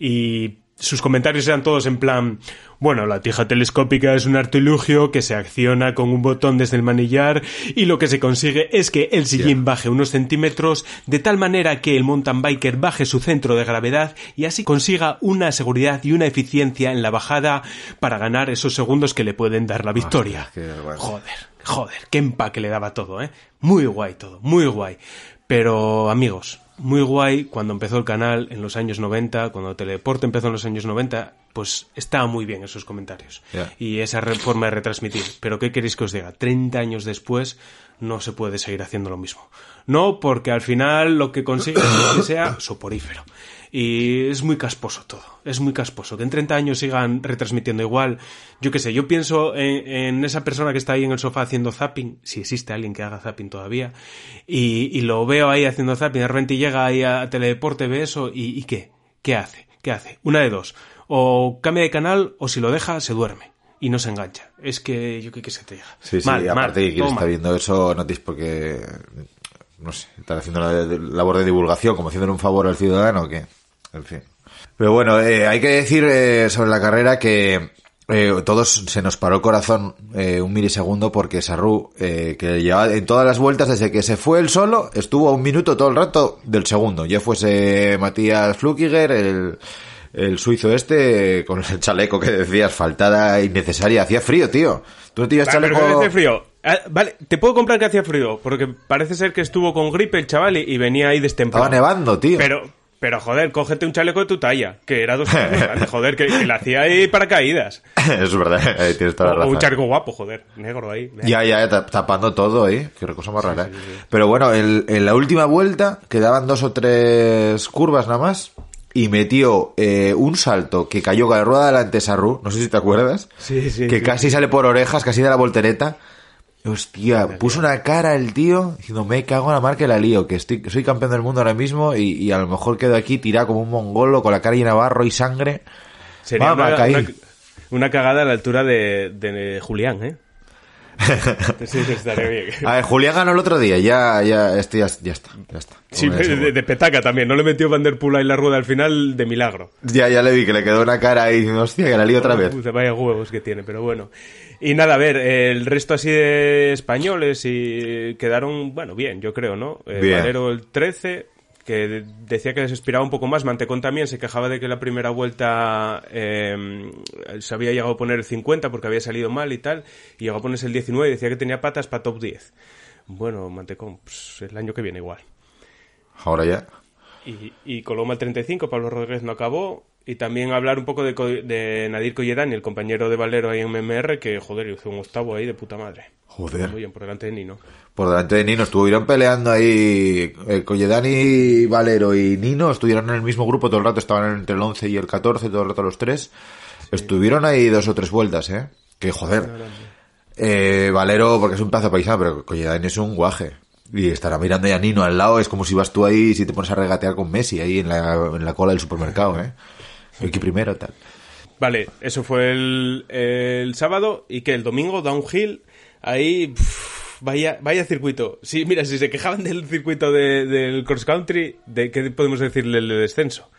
Y sus comentarios eran todos en plan, bueno, la tija telescópica es un artilugio que se acciona con un botón desde el manillar y lo que se consigue es que el sillín baje unos centímetros de tal manera que el mountain biker baje su centro de gravedad y así consiga una seguridad y una eficiencia en la bajada para ganar esos segundos que le pueden dar la victoria. Joder, joder, qué empaque le daba todo, ¿eh? Muy guay todo, muy guay. Pero, amigos, muy guay cuando empezó el canal en los años 90, cuando Teledeporte empezó en los años 90, pues estaba muy bien esos comentarios. Y esa forma de retransmitir. Pero, ¿qué queréis que os diga? 30 años después no se puede seguir haciendo lo mismo. No, porque al final lo que consigue es que sea soporífero. Y es muy casposo todo, es muy casposo. Que en 30 años sigan retransmitiendo igual. Yo qué sé, yo pienso en, en esa persona que está ahí en el sofá haciendo zapping, si existe alguien que haga zapping todavía, y, y lo veo ahí haciendo zapping, de repente llega ahí a Teledeporte, ve eso, y, ¿y qué? ¿Qué hace? ¿Qué hace? Una de dos. O cambia de canal, o si lo deja, se duerme. Y no se engancha. Es que yo qué que se te diga. Sí, sí, Mal, aparte que quien está viendo eso no tienes por qué, no sé, estar haciendo de- labor de divulgación, como haciéndole un favor al ciudadano o qué. En fin. Pero bueno, eh, hay que decir eh, sobre la carrera que eh, todos se nos paró el corazón eh, un milisegundo porque Sarru, eh, que llevaba en todas las vueltas desde que se fue él solo, estuvo a un minuto todo el rato del segundo. Ya fuese Matías Flukiger, el, el suizo este, con el chaleco que decías, faltada innecesaria. Hacía frío, tío. Tú no tenías pero chaleco... hace frío. Ah, vale, te puedo comprar que hacía frío, porque parece ser que estuvo con gripe el chaval y, venía ahí destemplado. Estaba nevando, tío. Pero, pero joder, cógete un chaleco de tu talla, que era dos kilos grande, joder, que, que le hacía ahí paracaídas. es verdad, ahí tienes toda la o razón. un chaleco guapo, joder, negro ahí. Ya, ya, ta- tapando todo, ¿eh? Qué cosa más rara. ¿eh? Pero bueno, el- en la última vuelta quedaban dos o tres curvas nada más y metió eh, un salto que cayó con la rueda delante Sarru, no sé si te acuerdas, Sí, sí, que sí. casi sale por orejas, casi de la voltereta. Hostia, puso una cara el tío diciendo, me cago en la mar que la lío, que estoy, soy campeón del mundo ahora mismo y, y a lo mejor quedo aquí tirado como un mongolo con la cara llena de barro y sangre. Sería Mamá, una, una- una cagada a la altura de, de Julián, ¿eh? Sí, estaría bien. A ver, Julián ganó el otro día, ya, ya, este ya, ya está, ya está. Sí, de, de petaca también. No le metió Van Der Poel ahí la rueda al final de milagro. Ya, ya le vi que le quedó una cara ahí, hostia, que la lío otra vez. Puta, vaya huevos que tiene, pero bueno. Y nada, a ver, el resto así de españoles y quedaron, bueno, bien, yo creo, ¿no? Eh. Valero el 13, que de- decía que les inspiraba un poco más. Mantecón también se quejaba de que la primera vuelta eh, se había llegado a poner el 50 porque había salido mal y tal, y llegó a ponerse el 19 y decía que tenía patas para top 10. Bueno, Mantecón, pues el año que viene igual. Ahora ya. Y, y Coloma el 35, Pablo Rodríguez no acabó. Y también hablar un poco de, de Nadir Colledani, el compañero de Valero ahí en MMR, que joder, hizo un octavo ahí de puta madre. Joder. Muy bien, por delante de Nino. Por delante de Nino estuvieron peleando ahí. Eh, Colledani, Valero y Nino estuvieron en el mismo grupo todo el rato, estaban entre el 11 y el 14, todo el rato los tres. Estuvieron ahí dos o tres vueltas, ¿eh? Que joder. Eh, Valero, porque es un pedazo de paisano, pero Colledani es un guaje. Y estará mirando ya a Nino al lado, es como si vas tú ahí y si te pones a regatear con Messi ahí en la, en la cola del supermercado, ¿eh? Aquí primero, tal. Vale, eso fue el, el sábado. Y que el domingo, downhill, ahí. pff, vaya, vaya circuito. Sí, mira, si se quejaban del circuito de- del cross country, ¿de qué podemos decirle el de descenso?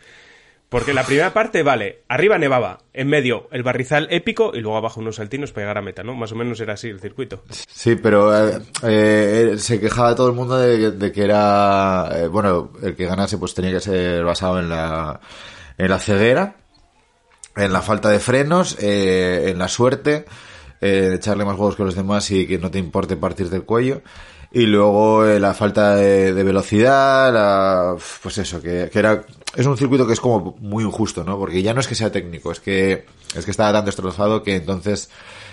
Porque la primera parte, vale, arriba nevaba, en medio el barrizal épico y luego abajo unos saltinos para llegar a meta, ¿no? Más o menos era así el circuito. Sí, pero eh, eh, se quejaba todo el mundo de, que era, eh, bueno, el que ganase pues tenía que ser basado en la, en la ceguera, en la falta de frenos, eh, en la suerte, eh, echarle más huevos que los demás y que no te importe partir del cuello. Y luego eh, la falta de, de velocidad, la- pues eso, que, que era, es un circuito que es como muy injusto, ¿no? Porque ya no es que sea técnico, es que, es que está tan destrozado que entonces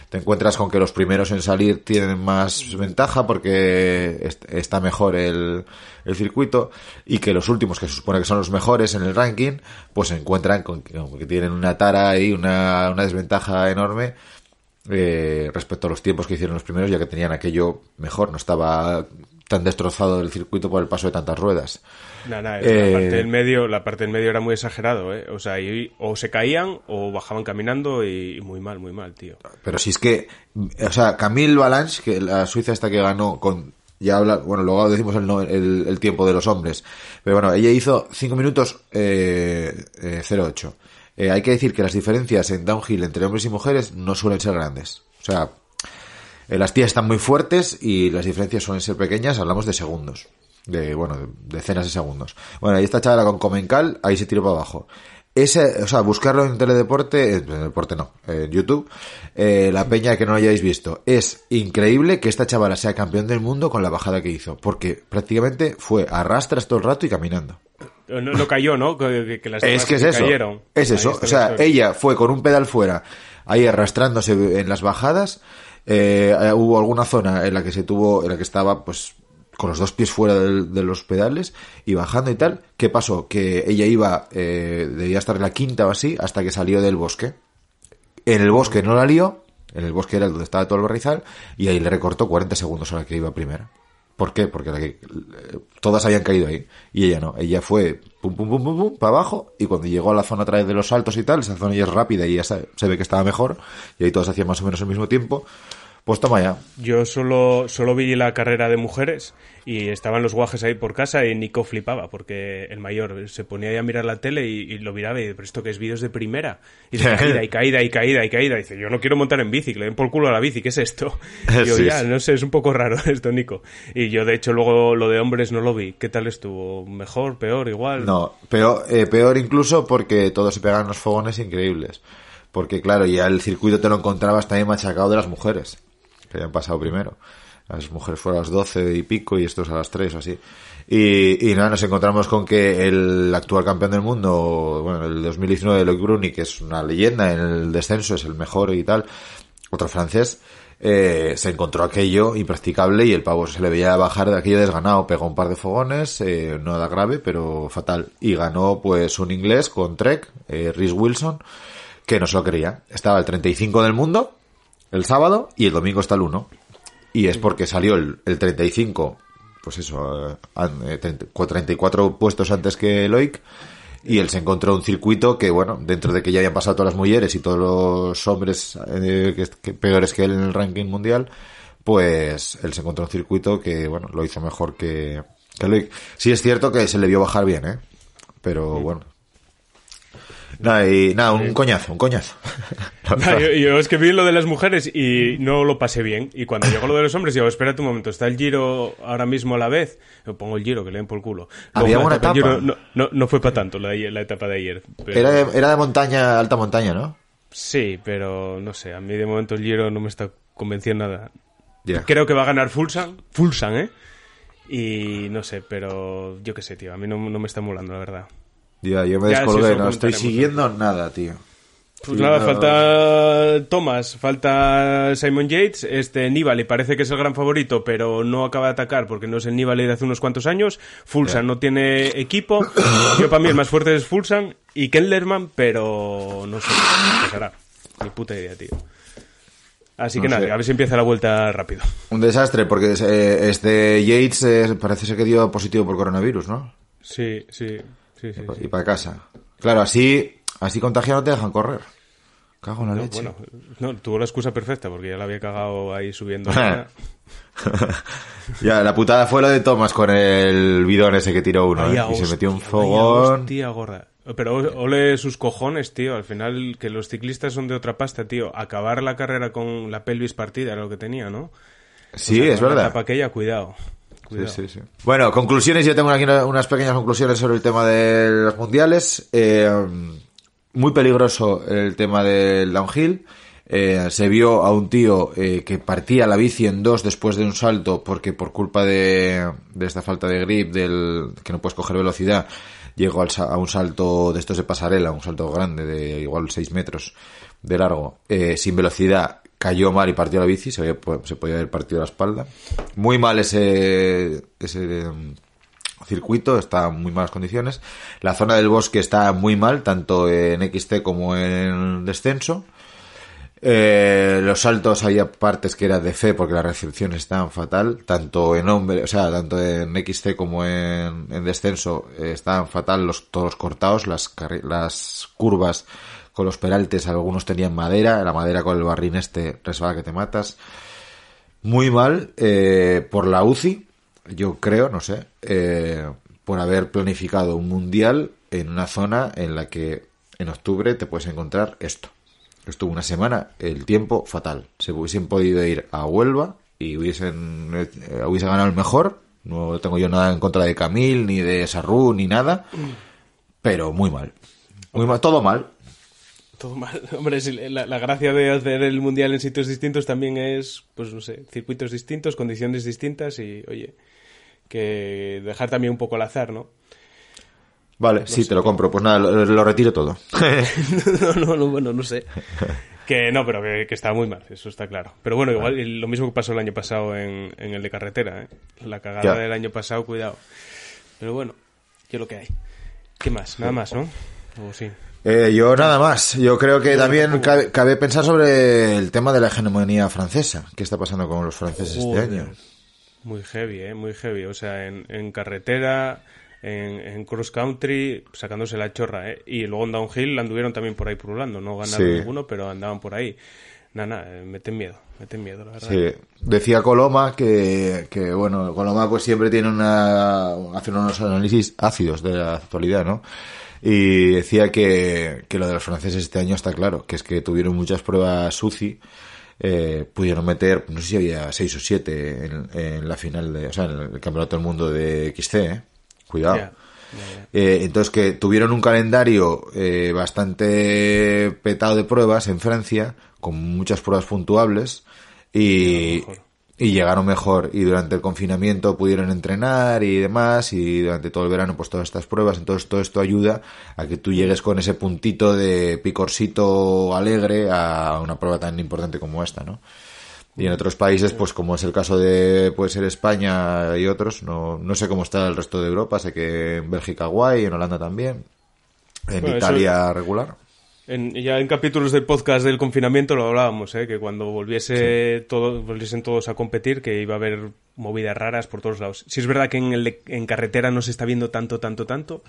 te encuentras con que los primeros en salir tienen más ventaja porque est- está mejor el, el circuito y que los últimos, que se supone que son los mejores en el ranking, pues se encuentran con que, con que tienen una tara y una, una desventaja enorme eh, respecto a los tiempos que hicieron los primeros, ya que tenían aquello mejor, no estaba tan destrozado el circuito por el paso de tantas ruedas. Nada, Eh, la parte del medio, la parte del medio era muy exagerado, ¿eh? O sea, y- o se caían o bajaban caminando y, y muy mal, muy mal, tío. Pero si es que, o sea, Camille Balanche, que la Suiza esta que ganó con, ya habla, bueno, luego decimos el, no- el, el tiempo de los hombres, pero bueno, ella hizo 5 minutos eh, eh, 08. Eh, hay que decir que las diferencias en downhill entre hombres y mujeres no suelen ser grandes. O sea, eh, las tías están muy fuertes y las diferencias suelen ser pequeñas, hablamos de segundos. De, bueno, de decenas de segundos. Bueno, ahí esta chavala con Comencal, ahí se tiró para abajo. Ese, o sea, buscarlo en teledeporte, en teledeporte no, en YouTube, eh, la peña que no lo hayáis visto. Es increíble que esta chavala sea campeón del mundo con la bajada que hizo, porque prácticamente fue arrastras todo el rato y caminando. No, no cayó, ¿no? Que, que las Es que es eso. cayeron. Es eso. O sea, historia. ella fue con un pedal fuera, ahí arrastrándose en las bajadas. eh, eh, hubo alguna zona en la que se tuvo, en la que estaba, pues, con los dos pies fuera de los pedales y bajando y tal. ¿Qué pasó? Que ella iba, eh, debía estar en la quinta o así, hasta que salió del bosque. En el bosque no la lió, en el bosque era donde estaba todo el barrizal, y ahí le recortó 40 segundos a la que iba primera. ¿Por qué? Porque que, eh, todas habían caído ahí. Y ella no. Ella fue pum, pum, pum, pum, pum, para abajo. Y cuando llegó a la zona a través de los saltos y tal, esa zona ya es rápida y ya se, se ve que estaba mejor. Y ahí todas hacían más o menos al mismo tiempo. Pues toma ya. Yo solo, solo vi la carrera de mujeres y estaban los guajes ahí por casa y Nico flipaba porque el mayor se ponía ahí a mirar la tele y, y lo miraba y pero esto que es vídeos de primera. Y dice, caída y caída y caída y caída. Y dice, yo no quiero montar en bici, que le den por culo a la bici, ¿qué es esto? Y yo, Sí, ya, sí. no sé, es un poco raro esto, Nico. Y yo, de hecho, luego lo de hombres no lo vi. ¿Qué tal estuvo? ¿Mejor, peor, igual? No, peor, eh, peor incluso porque todos se pegan los fogones increíbles. Porque claro, ya el circuito te lo encontrabas también machacado de las mujeres, que pasado primero. Las mujeres fueron a las 12 y pico y estos a las 3 o así. Y, y nada, nos encontramos con que el actual campeón del mundo, bueno, el 2019 Loic Bruni, que es una leyenda en el descenso, es el mejor y tal, otro francés, eh, se encontró aquello impracticable y el pavo se le veía bajar de aquello desganado, pegó un par de fogones, eh, no da grave, pero fatal. Y ganó pues un inglés con Trek, eh, Rhys Wilson, que no se lo creía. Estaba el 35 del mundo, el sábado, y el domingo está el 1. Y es porque salió el, el 35, pues eso, eh, an- eh, 30 34 puestos antes que Loic, y él se encontró un circuito que, bueno, dentro de que ya habían pasado todas las mujeres y todos los hombres eh, que, que peores que él en el ranking mundial, pues él se encontró un circuito que, bueno, lo hizo mejor que, que Loic. Sí es cierto que se le vio bajar bien, ¿eh? Pero bueno. Nada, y, nada, un coñazo, un coñazo. Nah, yo, yo es que vi lo de las mujeres y no lo pasé bien. Y cuando llegó lo de los hombres, digo, espérate un momento, está el giro ahora mismo a la vez. Yo pongo el giro, que le den por culo. Había la una etapa. Giro no, no, no fue para tanto la, la etapa de ayer. pero- Era de, era de montaña, alta montaña, ¿no? Sí, pero no sé, a mí de momento el giro no me está convenciendo nada. Ya. Creo que va a ganar Fulsan, Fulsan, ¿eh? Y no sé, pero yo qué sé, tío, a mí no, no me está molando, la verdad. Ya, yo me Ya, descolgué, no estoy siguiendo nada, tío. Pues nada, no. falta Thomas, falta Simon Yates, este Nibali parece que es el gran favorito, pero no acaba de atacar porque no es el Nibali de hace unos cuantos años. Fulsan no tiene equipo. Yo para mí el más fuerte es Fulsan y Kellerman, pero no sé qué pasará. Ni puta idea, tío. Así que No nada, sé. a ver si empieza la vuelta rápido. Un desastre, porque eh, este Yates eh, parece ser que dio positivo por coronavirus, ¿no? Sí, sí, sí, sí. Y para casa. Claro, así, así contagiado no te dejan correr. Cago en la leche. Bueno, no, tuvo la excusa perfecta porque ya la había cagado ahí subiendo. ya, la putada fue lo de Thomas con el bidón ese que tiró uno, Vaya ¿eh? Y se metió un fogón. hostia gorda. Pero ole sus cojones, tío. Al final, que los ciclistas son de otra pasta, tío. Acabar la carrera con la pelvis partida era lo que tenía, ¿no? Sí, O sea, es la verdad. etapa aquella, cuidado. Sí, Cuidado. sí, sí. Bueno, conclusiones. Yo tengo aquí una- unas pequeñas conclusiones sobre el tema de los mundiales. Eh, muy peligroso el tema del downhill. Eh, se vio a un tío eh, que partía la bici en dos después de un salto porque por culpa de, de esta falta de grip, del que no puedes coger velocidad, llegó al a un salto de estos de pasarela, un salto grande de igual 6 metros de largo, eh, sin velocidad, cayó mal y partió la bici, se, había- se podía haber partido la espalda. Muy mal ese, ese em, circuito, está en muy malas condiciones. La zona del bosque está muy mal, tanto en XT como en descenso. Eh, los saltos había partes que eran de fe porque las recepciones estaban fatal, tanto en hombre, o sea, tanto en XT como en, en descenso eh, estaban fatal los todos cortados, las curvas con los peraltes, algunos tenían madera, la madera con el barrín este resbala que te matas. Muy mal eh, por la UCI, yo creo, no sé, eh, por haber planificado un mundial en una zona en la que en octubre te puedes encontrar esto. Estuvo una semana, el tiempo fatal. Se hubiesen podido ir a Huelva y hubiesen eh, ganado el mejor. No tengo yo nada en contra de Camil, ni de Sarru, ni nada. Pero muy mal. Muy mal, todo mal. Todo mal. Hombre, la, la gracia de hacer el mundial en sitios distintos también es, pues no sé, circuitos distintos, condiciones distintas y, oye, que dejar también un poco al azar, ¿no? Vale, sí, te lo compro. Pues nada, lo, lo retiro todo. no, no, no, bueno, no sé. Que no, pero que, que está muy mal, eso está claro. Pero bueno, igual lo mismo que pasó el año pasado en, en el de carretera, ¿eh? La cagada Ya. del año pasado, cuidado. Pero bueno, que lo que hay. ¿Qué más? Nada más, ¿no? O sí. Eh, yo nada más. Yo creo que también cabe, cabe pensar sobre el tema de la hegemonía francesa. ¿Qué está pasando con los franceses este año? Muy heavy, ¿eh? Muy heavy. O sea, en, en carretera, en, en cross country, sacándose la chorra, ¿eh? Y luego en downhill anduvieron también por ahí purulando. No ganaron Sí. ninguno, pero andaban por ahí. Nada, nada, eh, meten miedo, meten miedo, la verdad. Sí, decía Coloma que, que, bueno, Coloma pues siempre tiene una, hace unos análisis ácidos de la actualidad, ¿no? Y decía que, que lo de los franceses este año está claro, que es que tuvieron muchas pruebas UCI, eh, pudieron meter, no sé si había seis o siete en, en la final de, o sea, en el campeonato del mundo de XC, ¿eh? Cuidado. Eh, entonces que tuvieron un calendario eh, bastante petado de pruebas en Francia, con muchas pruebas puntuables y. y llegaron mejor y durante el confinamiento pudieron entrenar y demás y durante todo el verano pues todas estas pruebas, entonces todo esto ayuda a que tú llegues con ese puntito de picorcito alegre a una prueba tan importante como esta, ¿no? Y en otros países, pues como es el caso de, puede ser España y otros, no, no sé cómo está el resto de Europa, sé que en Bélgica guay, en Holanda también, en Bueno, eso- Italia regular. En- ya en capítulos del podcast del confinamiento lo hablábamos, ¿eh? que cuando volviese todo, volviesen todos a competir, que iba a haber movidas raras por todos lados. Si es verdad que en, el en carretera no se está viendo tanto, tanto, tanto.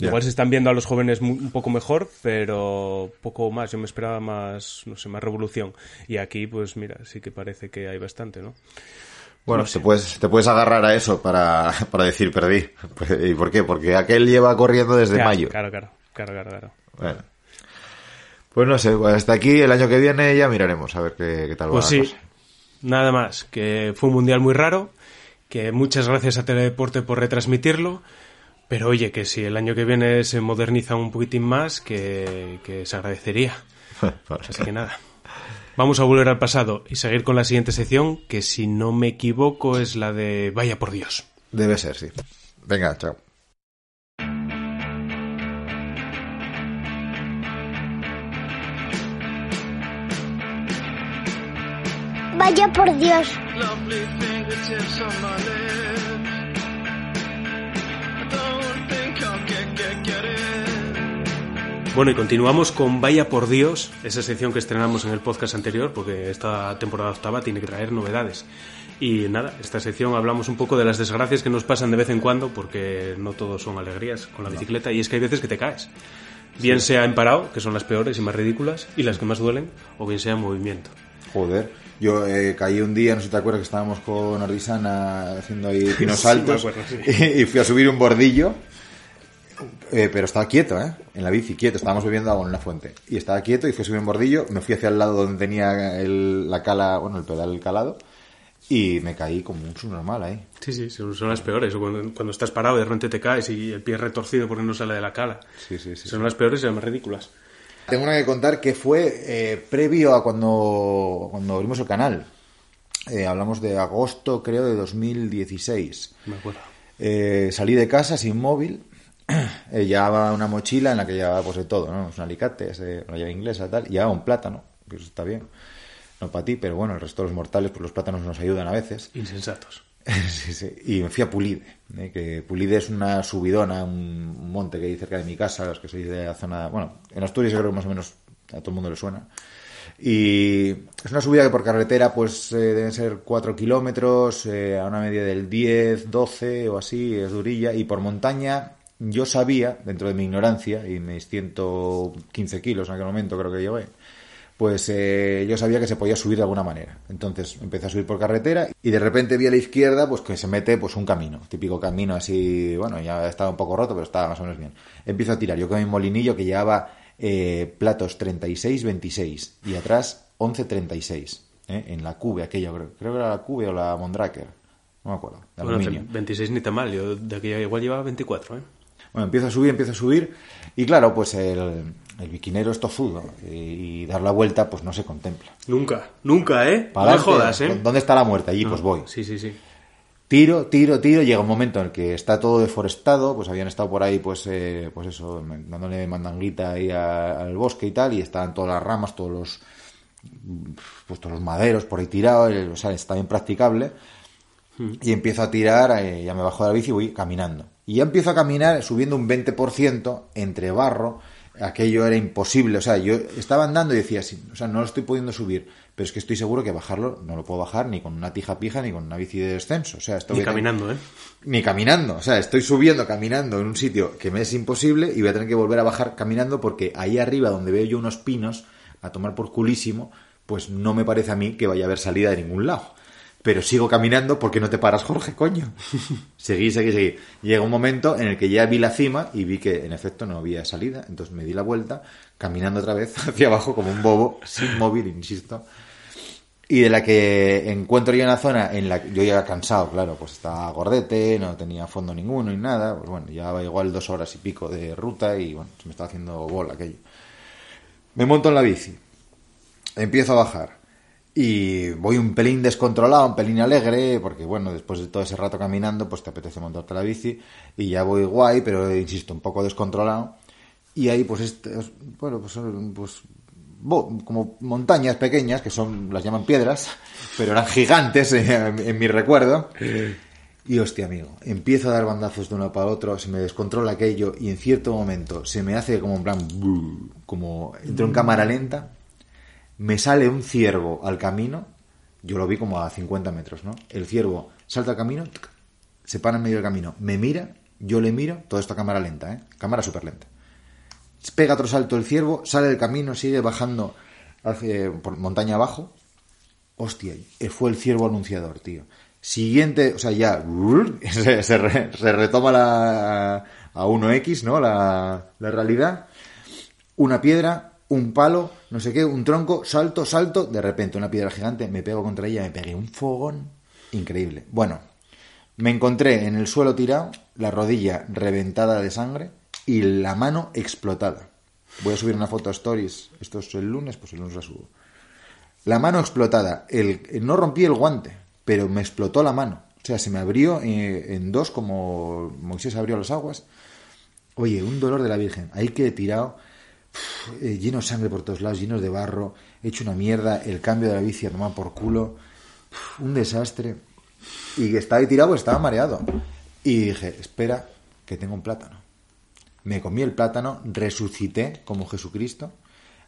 Igual se están viendo a los jóvenes un poco mejor, pero poco más. Yo me esperaba más, no sé, más revolución. Y aquí, pues mira, sí que parece que hay bastante, ¿no? Bueno, te, puedes, te puedes agarrar a eso para, para decir perdí. ¿Y por qué? Porque aquel lleva corriendo desde Claro, mayo. Claro, claro, claro, claro, claro. Bueno. Pues no sé, pues hasta aquí el año que viene ya miraremos a ver qué, qué tal va Pues la sí, cosa. nada más, que fue un mundial muy raro, que muchas gracias a Teledeporte por retransmitirlo, pero oye, que si el año que viene se moderniza un poquitín más, que, que se agradecería. Vale. Así que nada. Vamos a volver al pasado y seguir con la siguiente sección, que si no me equivoco es la de Vaya por Dios. Debe ser, sí. Venga, chao. Get, get it. Bueno, y continuamos con Vaya por Dios, esa sección que estrenamos en el podcast anterior, porque esta temporada octava tiene que traer novedades. Y nada, esta sección hablamos un poco de las desgracias que nos pasan de vez en cuando, porque no todos son alegrías con la bicicleta, y es que hay veces que te caes. Bien sea en parado, que son las peores y más ridículas, y las que más duelen, o bien sea en movimiento. Joder. Yo eh, caí un día, no sé si te acuerdas que estábamos con Ardisana haciendo ahí pinos Sí, altos acuerdo, sí. y, y fui a subir un bordillo, eh, pero estaba quieto, ¿eh? En la bici, quieto, estábamos bebiendo agua en una fuente. Y estaba quieto y fui a subir un bordillo, me fui hacia el lado donde tenía el- la cala, bueno, el pedal calado y me caí como un subnormal ahí. Sí, sí, son, las peores. Cuando, cuando estás parado y de repente te caes y el pie es retorcido porque no sale de la cala. Sí, sí, sí. Son las peores y las más ridículas. Tengo una que contar que fue eh, previo a cuando, cuando abrimos el canal. Eh, hablamos de agosto, creo, de 2016. Me acuerdo. Eh, salí de casa sin móvil. Llevaba una mochila en la que llevaba pues de todo, ¿no? Un alicate, una llave inglesa, tal. Llevaba un plátano, que eso está bien. No para ti, pero bueno, el resto de los mortales, pues los plátanos nos ayudan a veces. Insensatos. Sí, sí. Y me fui a Pulide, ¿eh? que Pulide es una subidona, un, monte que hay cerca de mi casa, los que sois de la zona, bueno, en Asturias creo que más o menos a todo el mundo le suena. Y es una subida que por carretera pues eh, deben ser 4 kilómetros, eh, a una media del 10, 12 o así, es durilla, y por montaña yo sabía, dentro de mi ignorancia y mis 115 kilos en aquel momento creo que llevé, pues eh, yo sabía que se podía subir de alguna manera. Entonces empecé a subir por carretera y de repente vi a la izquierda pues que se mete pues un camino, típico camino así, bueno, ya estaba un poco roto, pero estaba más o menos bien. Empiezo a tirar, yo con mi molinillo que llevaba eh, platos 36-26 y atrás 11-36, ¿eh? en la cube aquella, creo, creo que era la cube o la Mondraker, no me acuerdo, de Bueno, aluminio. 26 ni tan mal. Yo de aquella igual llevaba 24, ¿eh? Bueno, empiezo a subir, empiezo a subir y claro, pues el, el biquinero es tozudo y, dar la vuelta pues no se contempla. Nunca, nunca, ¿eh? Para no me jodas, ¿eh? ¿Dónde está la muerte? Allí, pues voy. Sí, sí, sí. Tiro, tiro, tiro. Llega un momento en el que está todo deforestado. Pues habían estado por ahí, pues, eh, pues eso, dándole mandanguita ahí a- al bosque y tal. Y estaban todas las ramas, todos los, pues todos los maderos por ahí tirados. eh, O sea, está impracticable. Y empiezo a tirar, eh, ya me bajo de la bici y voy caminando. Y ya empiezo a caminar subiendo un 20% entre barro. Aquello era imposible. O sea, yo estaba andando y decía, sí, o sea, no lo estoy pudiendo subir. Pero es que estoy seguro que bajarlo no lo puedo bajar ni con una tija pija ni con una bici de descenso. O sea, esto Ni tener- caminando, ¿eh? ni caminando. O sea, estoy subiendo caminando en un sitio que me es imposible y voy a tener que volver a bajar caminando porque ahí arriba, donde veo yo unos pinos a tomar por culísimo, pues no me parece a mí que vaya a haber salida de ningún lado. Pero sigo caminando porque no te paras, Jorge, coño. seguí, seguí, seguí. Llega un momento en el que ya vi la cima y vi que en efecto no había salida. Entonces me di la vuelta, caminando otra vez hacia abajo como un bobo, sin móvil, insisto. Y de la que encuentro yo una zona en la que yo ya cansado, claro, pues estaba gordete, no tenía fondo ninguno ni nada, pues bueno, llevaba igual dos horas y pico de ruta y bueno, se me estaba haciendo bola aquello. Me monto en la bici, empiezo a bajar y voy un pelín descontrolado, un pelín alegre, porque bueno, después de todo ese rato caminando, pues te apetece montarte la bici y ya voy guay, pero insisto, un poco descontrolado. Y ahí pues, este, bueno, pues, pues como montañas pequeñas, que son, las llaman piedras, pero eran gigantes en, en mi recuerdo. Y hostia, amigo, empiezo a dar bandazos de uno para otro, se me descontrola aquello y en cierto momento se me hace como en plan, como entro en cámara lenta, me sale un ciervo al camino, yo lo vi como a 50 metros, ¿no? El ciervo salta al camino, se para en medio del camino, me mira, Yo le miro, todo esto a cámara lenta, ¿eh? Cámara súper lenta. Pega otro salto el ciervo, sale del camino, sigue bajando hacia, por montaña abajo. Hostia, eh, fue el ciervo anunciador, tío. Siguiente, o sea, ya se, se retoma la, a 1X, ¿no? La, la realidad. Una piedra, un palo, no sé qué, un tronco, salto, salto. De repente, una piedra gigante, me pego contra ella, me pegué un fogón increíble. Bueno, me encontré en el suelo tirado, la rodilla reventada de sangre y la mano explotada. Voy a subir una foto a Stories. Esto es el lunes, pues el lunes la subo. La mano explotada. El, no rompí el guante, pero me explotó la mano. O sea, se me abrió eh, en dos como Moisés abrió las aguas. Oye, un dolor de la Virgen. Ahí quedé tirado, eh, lleno de sangre por todos lados, lleno de barro, hecho una mierda, el cambio de la bici a tomar por culo, un desastre. Y estaba ahí tirado, pues estaba mareado. Y dije, espera, que tengo un plátano. Me comí el plátano, resucité como Jesucristo.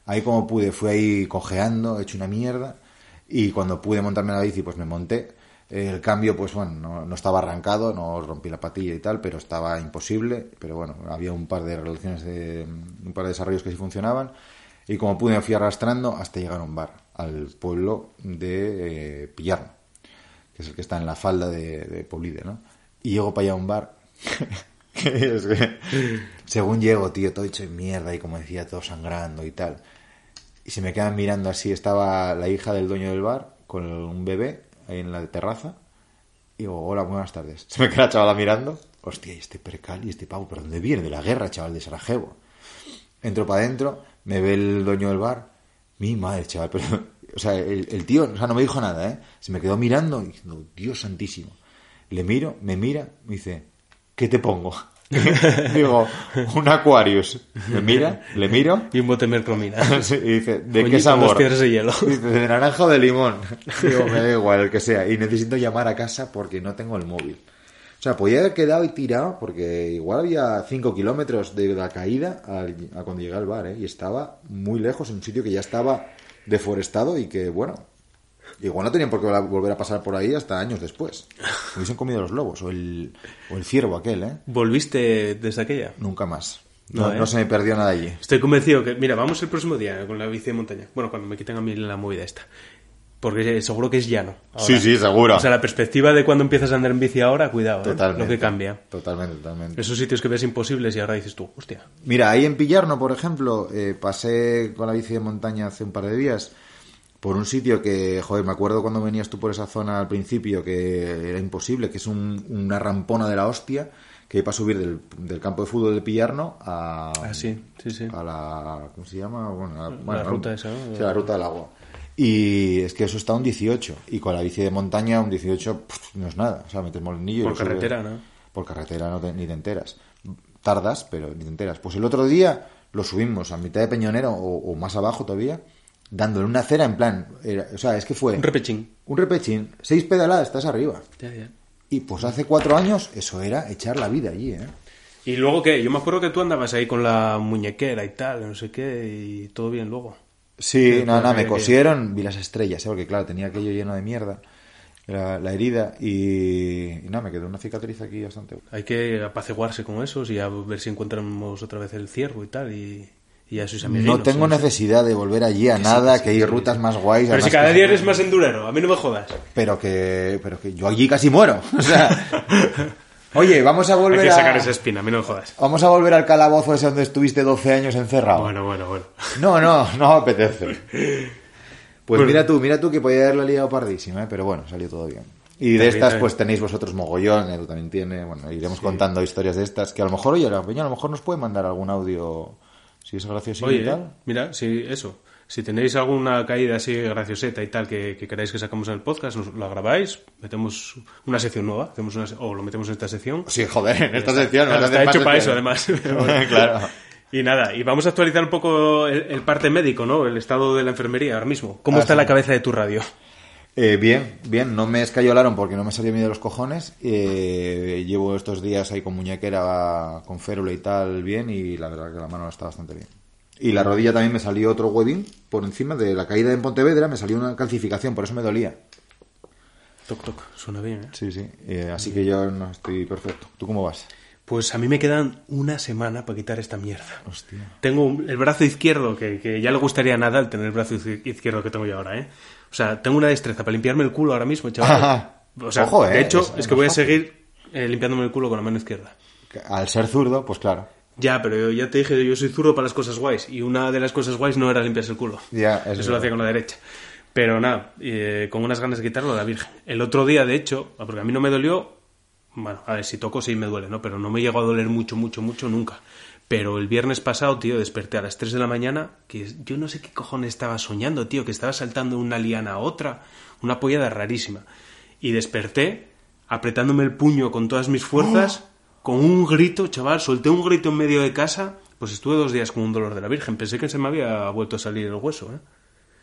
Ahí como pude, fui ahí cojeando, hecho una mierda. Y cuando pude montarme la bici, pues me monté. El cambio, pues bueno, no, estaba arrancado, no rompí la patilla y tal, pero estaba imposible. Pero bueno, había un par de relaciones, de, un par de desarrollos que sí funcionaban. Y como pude, fui arrastrando hasta llegar a un bar, al pueblo de eh, Pillarno, que es el que está en la falda de, de Poblide, ¿no? Y llego para allá a un bar. es que, según llego, tío, todo hecho de mierda y como decía, todo sangrando y tal. Y se me quedan mirando así. Estaba la hija del dueño del bar con un bebé ahí en la terraza. Y digo, hola, buenas tardes. Se me queda la chavala mirando. Hostia, y este percal y este pavo, ¿pero dónde viene? De la guerra, chaval, de Sarajevo. Entro para adentro, me ve el dueño del bar. Mi madre, chaval, pero... O sea, el, tío, o sea, no me dijo nada, ¿eh? Se me quedó mirando y diciendo, Dios santísimo. Le miro, me mira, me dice, ¿qué te pongo? Digo, un Aquarius. Me mira, le miro Y un bote de mercromina. Sí, y dice, ¿de Coñito, qué sabor? de hielo. Dice, de naranja o de limón. Digo, me da igual, el que sea. Y necesito llamar a casa porque no tengo el móvil. O sea, podía haber quedado y tirado porque igual había 5 kilómetros de la caída al- a, cuando llegué al bar, ¿eh? Y estaba muy lejos, en un sitio que ya estaba deforestado y que, bueno, igual no tenían por qué volver a pasar por ahí hasta años después. Hubiesen comido los lobos o el, o el ciervo aquel, ¿eh? ¿Volviste desde aquella? Nunca más. No, No, ¿eh? no se me perdió nada allí. Estoy convencido que, mira, vamos el próximo día con la bici de montaña. Bueno, cuando me quiten a mí la movida esta. Porque seguro que es llano. ahora. Sí, sí, seguro. O sea, la perspectiva de cuando empiezas a andar en bici ahora, cuidado, ¿eh? Totalmente. Lo que cambia. Totalmente, totalmente. Esos sitios que ves imposibles y ahora dices tú, hostia. Mira, ahí en Pillarno, por ejemplo, eh, pasé con la bici de montaña hace un par de días por un sitio que, joder, me acuerdo cuando venías tú por esa zona al principio que era imposible, que es un- una rampona de la hostia que hay para subir del, del campo de fútbol de Pillarno a, Ah, sí, sí, sí. a la, ¿cómo se llama? Bueno, a- bueno, ruta esa, ¿no? Sí, la ruta del agua. Y es que eso está a un 18. Y con la bici de montaña, un 18 pff, no es nada. O sea, metes molinillo y Por subes. carretera, ¿no? Por carretera no te- ni te enteras. Tardas, pero ni te enteras. Pues el otro día lo subimos a mitad de Peñonero o, o más abajo todavía, dándole una cera en plan. era- o sea, es que fue. Un repechín. Un repechín. Seis pedaladas, estás arriba. Ya, ya. Y pues hace cuatro años, eso era echar la vida allí, ¿eh? Y luego qué, yo me acuerdo que tú andabas ahí con la muñequera y tal, no sé qué, y todo bien luego. Sí, nada, nada, me cosieron, vi las estrellas, ¿eh? porque claro, tenía aquello lleno de mierda, la, la herida, y, y nada, me quedó una cicatriz aquí bastante. Hay que apaciguarse con esos y a ver si encontramos otra vez el ciervo y tal, y, y a sus amigos. No tengo necesidad de volver allí a nada, que hay rutas más guays. Pero si cada día eres más endurero, a mí no me jodas. Pero que, pero que yo allí casi muero. O sea, oye, vamos a Hay volver que sacar a... esa espina, a mí no me jodas. Vamos a volver al calabozo ese donde estuviste 12 años encerrado. Bueno, bueno, bueno. No, no, no me apetece. Pues Bueno. mira tú, mira tú que podía haberla liado pardísima, ¿eh? pero bueno, salió todo bien. Y de estas, bien. pues tenéis vosotros mogollón, Edu también tiene. Bueno, iremos contando historias de estas que a lo mejor, oye, la peña a lo mejor nos puede mandar algún audio si es gracioso y tal. mira, si eso. Si tenéis alguna caída así gracioseta y tal que, que queráis que sacamos en el podcast, nos lo grabáis, metemos una sección nueva, hacemos una, o lo metemos en esta sección. Sí, joder, en esta sección. Claro, está hecho para eso, además. Bueno. claro. Y nada, y vamos a actualizar un poco el, el parte médico, ¿no? El estado de la enfermería ahora mismo. ¿Cómo Ah, está sí. la cabeza de tu radio? Eh, bien, bien, no me escayolaron porque no me salió miedo de los cojones. Eh, llevo estos días ahí con muñequera, con férula y tal, bien, y la verdad que la mano está bastante bien. Y la rodilla también me salió otro huevín por encima de la caída en Pontevedra, me salió una calcificación, por eso me dolía. Toc, toc, suena bien, ¿eh? Sí, sí. Eh, así que yo no estoy perfecto. ¿Tú cómo vas? Pues a mí me quedan una semana para quitar esta mierda. Hostia. Tengo un- el brazo izquierdo, que, que ya le gustaría nada el tener el brazo iz- izquierdo que tengo yo ahora, ¿eh? O sea, tengo una destreza para limpiarme el culo ahora mismo, chaval. O sea, Ojo, ¿eh? de hecho, Es- que voy a seguir eh, limpiándome el culo con la mano izquierda. Al ser zurdo, pues claro. Ya, pero yo ya te dije, yo soy zurdo para las cosas guays. Y una de las cosas guays no era limpiarse el culo. Ya, es Eso verdad. lo hacía con la derecha. Pero nada, eh, con unas ganas de quitarlo a la Virgen. El otro día, de hecho, porque a mí no me dolió, bueno, a ver, si toco sí me duele, ¿no? Pero no me llegó a doler mucho, mucho, mucho nunca. Pero el viernes pasado, tío, desperté a las 3 de la mañana, que yo no sé qué cojones estaba soñando, tío, que estaba saltando una liana a otra, una pollada rarísima. Y desperté, apretándome el puño con todas mis fuerzas, con un grito, chaval, solté un grito en medio de casa, pues estuve dos días con un dolor de la Virgen. Pensé que se me había vuelto a salir el hueso, ¿eh?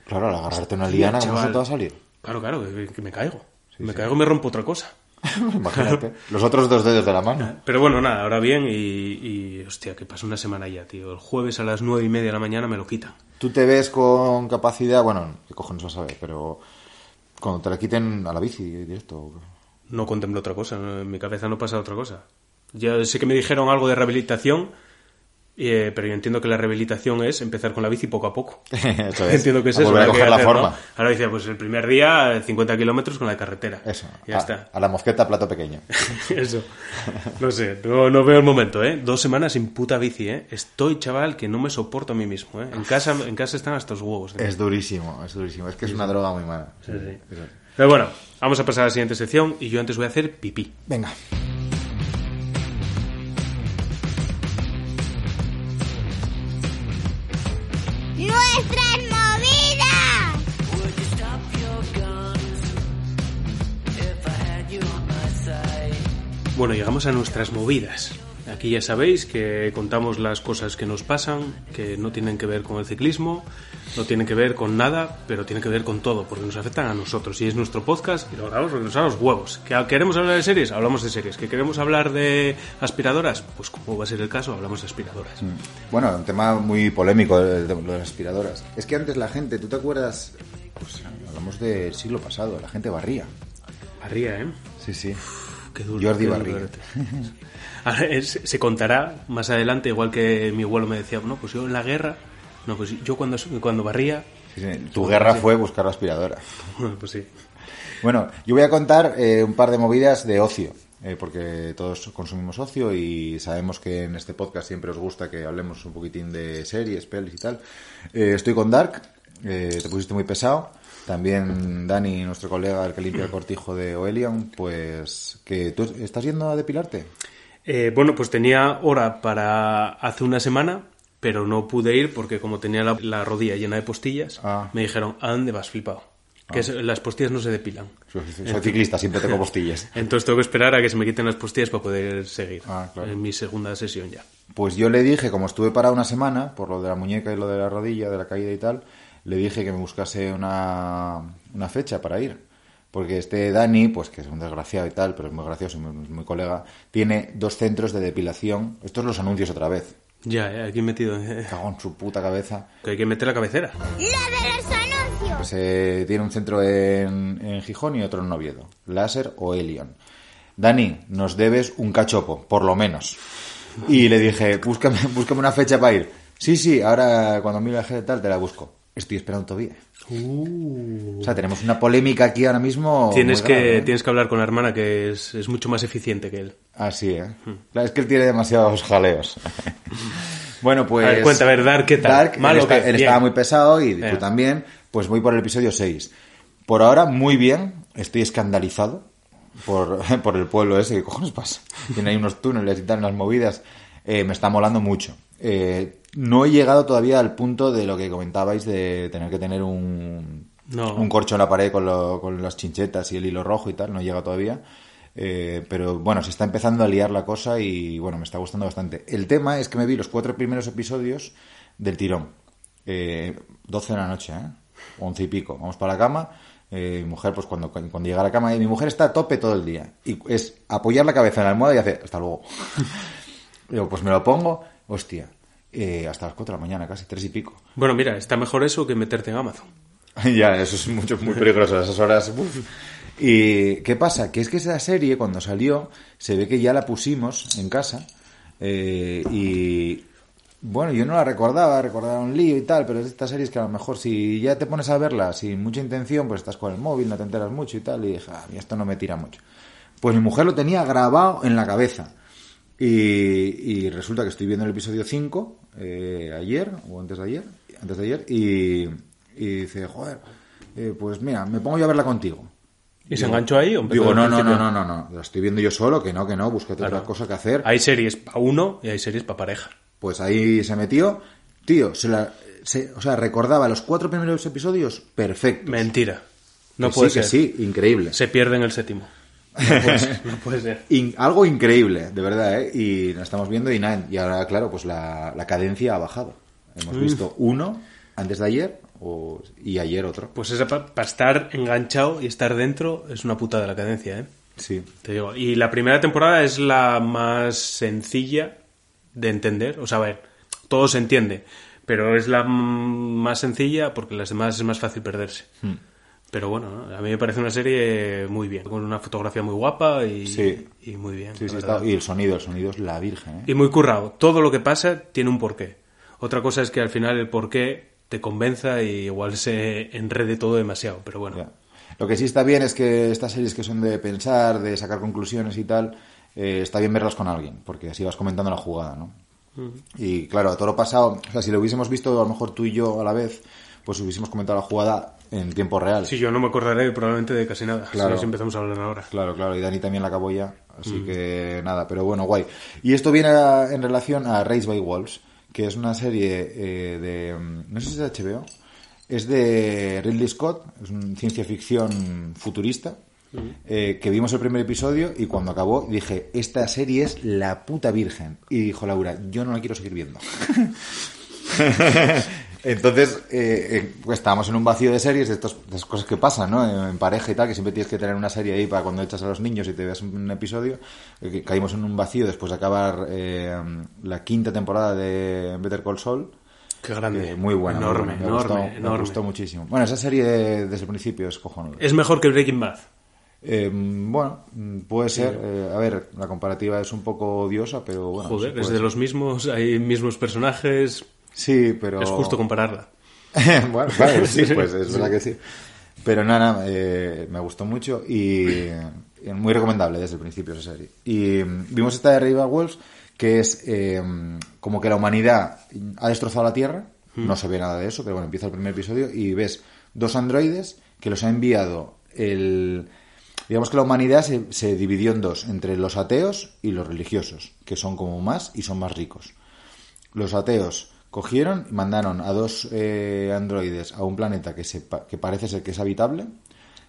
Claro, al agarrarte una liana, ¿cómo se te va a salir? Claro, claro, que, que me caigo. me caigo y me rompo otra cosa. Imagínate. Los otros dos dedos de la mano. Pero bueno, nada, ahora bien y, y, hostia, que pasa una semana ya, tío. El jueves a las nueve y media de la mañana me lo quitan. Tú te ves con capacidad, bueno, qué cojones vas a ver, pero cuando te la quiten a la bici directo. No contemplo otra cosa, en mi cabeza no pasa otra cosa. Ya sé que me dijeron algo de rehabilitación, eh, pero yo entiendo que la rehabilitación es empezar con la bici poco a poco. Eso es. Entiendo que es A eso. a coger la hacer, forma. ¿no? Ahora dice, pues el primer día 50 kilómetros con la carretera. Eso. Ya a, está. A la mosqueta plato pequeño. Eso. No sé, no, no veo el momento, ¿eh? Dos semanas sin puta bici, ¿eh? Estoy, chaval, que no me soporto a mí mismo, ¿eh? En casa, en casa están hasta los huevos. ¿eh? Es durísimo, es durísimo. Es que es una droga muy mala. Sí, sí. Pero bueno, vamos a pasar a la siguiente sección y yo antes voy a hacer pipí. Venga. Bueno, llegamos a nuestras movidas. Aquí ya sabéis que contamos las cosas que nos pasan, que no tienen que ver con el ciclismo, no tienen que ver con nada, pero tienen que ver con todo, porque nos afectan a nosotros. Y es nuestro podcast y lo grabamos porque nos dan los huevos. ¿Que queremos hablar de series? Hablamos de series. ¿Que queremos hablar de aspiradoras? Pues como va a ser el caso, hablamos de aspiradoras. Bueno, un tema muy polémico, de las aspiradoras. Es que antes la gente, ¿tú te acuerdas? Pues hablamos del siglo pasado, la gente barría. Barría, ¿eh? Sí, sí. Qué duro. Jordi qué duro Barriga. verte. Ahora, es- se contará más adelante, igual que mi abuelo me decía, no, pues yo en la guerra, no, pues yo cuando, cuando barría, Sí, sí. Tu guerra fue buscar la aspiradora. bueno, pues sí. Bueno, yo voy a contar eh, un par de movidas de ocio, eh, porque todos consumimos ocio y sabemos que en este podcast siempre os gusta que hablemos un poquitín de series, pelis y tal. Eh, estoy con Dark, eh, te pusiste muy pesado. También Dani, nuestro colega, el que limpia el cortijo de Oelion, pues que tú estás yendo a depilarte. Eh, bueno, pues tenía hora para hace una semana, pero no pude ir porque como tenía la, la rodilla llena de postillas, Ah. me dijeron, ¿a dónde vas, flipado? Que es- las postillas no se depilan. Soy, soy ciclista, siempre tengo postillas. Entonces tengo que esperar a que se me quiten las postillas para poder seguir Ah, claro. en mi segunda sesión ya. Pues yo le dije, como estuve parado una semana, por lo de la muñeca y lo de la rodilla, de la caída y tal, le dije que me buscase una, una fecha para ir. Porque este Dani, pues que es un desgraciado y tal, pero es muy gracioso, muy, muy colega, tiene dos centros de depilación. Estos los anuncios otra vez. Ya, eh, aquí he metido... eh, Cago en su puta cabeza. que hay que meter la cabecera. ¡Lo de los anuncios! Pues eh, tiene un centro en, en Gijón y otro en Oviedo. Láser o Elion. Dani, nos debes un cachopo, por lo menos. Y le dije, búscame, búscame una fecha para ir. Sí, sí, ahora cuando mire la gente tal te la busco. Estoy esperando todavía. O sea, tenemos una polémica aquí ahora mismo. Uh. Tienes que, grave, ¿eh? tienes que hablar con la hermana que es, es mucho más eficiente que él. Así, ¿eh? Hmm. Claro, es que él tiene demasiados jaleos. bueno, pues... A ver, cuenta, a ver, Dark, ¿qué tal? Dark, ¿Malo él, está- él estaba muy pesado y tú también. Pues voy por el episodio 6. Por ahora, muy bien. Estoy escandalizado por, por el pueblo ese. ¿Qué cojones pasa? Tiene ahí unos túneles y tal, unas movidas. Eh, me está molando mucho. Eh, no he llegado todavía al punto de lo que comentabais de tener que tener un, No. un corcho en la pared con, lo- con las chinchetas y el hilo rojo y tal. No he llegado todavía. Eh, pero bueno, se está empezando a liar la cosa y bueno, me está gustando bastante. El tema es que me vi los cuatro primeros episodios del tirón. Eh, 12 de la noche, ¿eh? 11 y pico. Vamos para la cama. Eh, mi mujer, pues cuando, cuando llega a la cama, y mi mujer está a tope todo el día. Y es apoyar la cabeza en la almohada y hacer, hasta luego. Digo, pues me lo pongo, hostia, eh, hasta las 4 de la mañana, casi, tres y pico. Bueno, mira, está mejor eso que meterte en Amazon. ya, eso es mucho, muy peligroso, a esas horas. uf. ¿Y qué pasa? Que es que esa serie, cuando salió, se ve que ya la pusimos en casa. eh, y bueno, yo no la recordaba, recordaba un lío y tal, pero es de estas series que a lo mejor si ya te pones a verla sin mucha intención, pues estás con el móvil, no te enteras mucho y tal, y dije, ah, a mí esto no me tira mucho. Pues mi mujer lo tenía grabado en la cabeza. Y, y resulta que estoy viendo el episodio 5 eh, ayer, o antes de ayer, antes de ayer, y, y dice, joder, eh, pues mira, me pongo yo a verla contigo. ¿Y se enganchó ahí? o Digo, no, no, no, no, no, no, la estoy viendo yo solo, que no, que no, búscate otra cosa que hacer. Hay series para uno y hay series para pareja. Pues ahí se metió, tío, se la, se- o sea, recordaba los cuatro primeros episodios perfectos. Mentira. No Que puede sí, que sí, increíble. Se pierde en el séptimo. No puede ser. no puede ser. In- algo increíble, de verdad, ¿eh? Y la estamos viendo y nada, y ahora, claro, pues la, la cadencia ha bajado. Hemos Mm. visto uno antes de ayer o- y ayer otro. Pues esa para estar enganchado y estar dentro es una puta de la cadencia, ¿eh? Sí. Te digo. Y la primera temporada es la más sencilla de entender. O sea, a ver, todo se entiende. Pero es la más sencilla porque las demás es más fácil perderse. Hmm. Pero bueno, ¿no? a mí me parece una serie muy bien. Con una fotografía muy guapa y, Sí. y muy bien. Sí, sí, está- y el sonido, el sonido es la virgen, ¿eh? Y muy currado. Todo lo que pasa tiene un porqué. Otra cosa es que al final el porqué te convenza y igual se enrede todo demasiado. Pero bueno, Ya. Lo que sí está bien es que estas series que son de pensar, de sacar conclusiones y tal, eh, está bien verlas con alguien, porque así vas comentando la jugada, ¿no? Y claro, a todo lo pasado, o sea, si lo hubiésemos visto a lo mejor tú y yo a la vez, pues hubiésemos comentado la jugada en tiempo real. si yo no me acordaré probablemente de casi nada. Claro. Si empezamos a hablar ahora. Claro, claro, y Dani también la acabó ya, así Mm. que nada, pero bueno, guay. Y esto viene a- en relación a Race by Wolves, que es una serie eh, de, mm, no sé si es de HBO, es de Ridley Scott, es una ciencia ficción futurista, Mm. eh, que vimos el primer episodio y cuando acabó dije, esta serie es la puta virgen. Y dijo Laura, yo no la quiero seguir viendo. Entonces, eh, eh, pues estábamos en un vacío de series, de estas, de estas cosas que pasan, ¿no? En pareja y tal, que siempre tienes que tener una serie ahí para cuando echas a los niños y te veas un episodio. eh, caímos en un vacío después de acabar eh, la quinta temporada de Better Call Saul. Qué grande. Eh, muy buena. muy Enorme, buena. Me enorme, gustó, me enorme. gustó muchísimo. Bueno, esa serie desde el principio es cojonuda. Es mejor que Breaking Bad. Eh, bueno, puede ser. eh, a ver, la comparativa es un poco odiosa, pero bueno. Joder, sí es de ser. los mismos, hay mismos personajes. Sí, pero. Es justo compararla. bueno, claro, sí, pues es verdad que sí. Pero nada, eh, me gustó mucho y, muy recomendable desde el principio esa serie. Y mm, vimos esta de Rival Wolves, que es eh, como que la humanidad ha destrozado la Tierra, no se ve nada de eso, pero bueno, empieza el primer episodio y ves dos androides que los ha enviado el... Digamos que la humanidad se, se dividió en dos, entre los ateos y los religiosos, que son como más y son más ricos. Los ateos cogieron y mandaron a dos eh, androides a un planeta que, se, que parece ser que es habitable.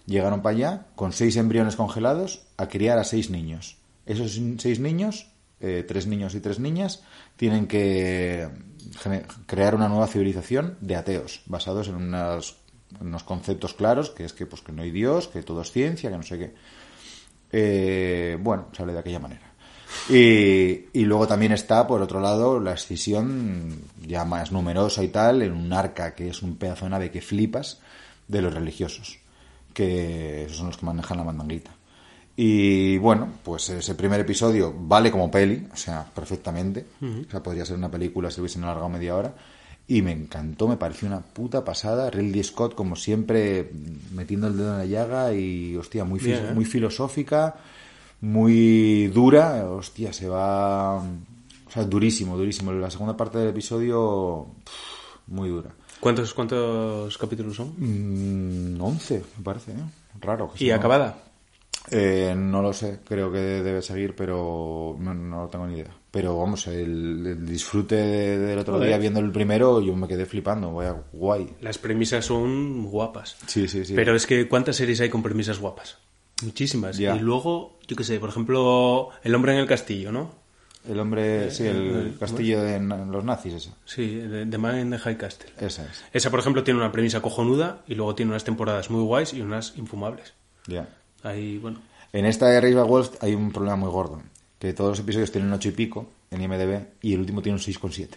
Llegaron para allá con seis embriones congelados a criar a seis niños. Esos seis niños, eh, tres niños y tres niñas, tienen que crear una nueva civilización de ateos, basados en, en unos conceptos claros, que es que, pues, que no hay Dios, que todo es ciencia, que no sé qué. Eh, bueno, sale de aquella manera. Y, y luego también está, por otro lado, la escisión ya más numerosa y tal, en un arca que es un pedazo de nave que flipas, de los religiosos, que esos son los que manejan la mandanguita. Y bueno, pues ese primer episodio vale como peli, o sea, perfectamente. O sea, podría ser una película si hubiesen alargado media hora. Y me encantó, me pareció una puta pasada. Ridley Scott, como siempre, metiendo el dedo en la llaga y, hostia, muy, Bien, ¿eh? muy filosófica, muy dura. Hostia, se va. O sea, durísimo, durísimo. La segunda parte del episodio, pff, muy dura. ¿Cuántos, ¿Cuántos capítulos son? Mm, 11, me parece, ¿eh? Raro. que ¿Y sea- acabada? Eh, no lo sé, creo que debe seguir, pero no, no tengo ni idea. Pero vamos, el, el disfrute de- del otro Joder. día viendo el primero, yo me quedé flipando, vaya guay. Las premisas son guapas. Sí, sí, sí. Pero es que ¿cuántas series hay con premisas guapas? Muchísimas. Ya. Y luego, yo qué sé, por ejemplo, El hombre en el castillo, ¿no? El hombre, sí, el castillo de los nazis, esa. Sí, The Man in the High Castle. Esa es. Esa, por ejemplo, tiene una premisa cojonuda y luego tiene unas temporadas muy guays y unas infumables. Ya. Ahí, bueno. En esta de Race by Wolves hay un problema muy gordo. Que todos los episodios tienen 8 y pico en IMDB y el último tiene un 6,7.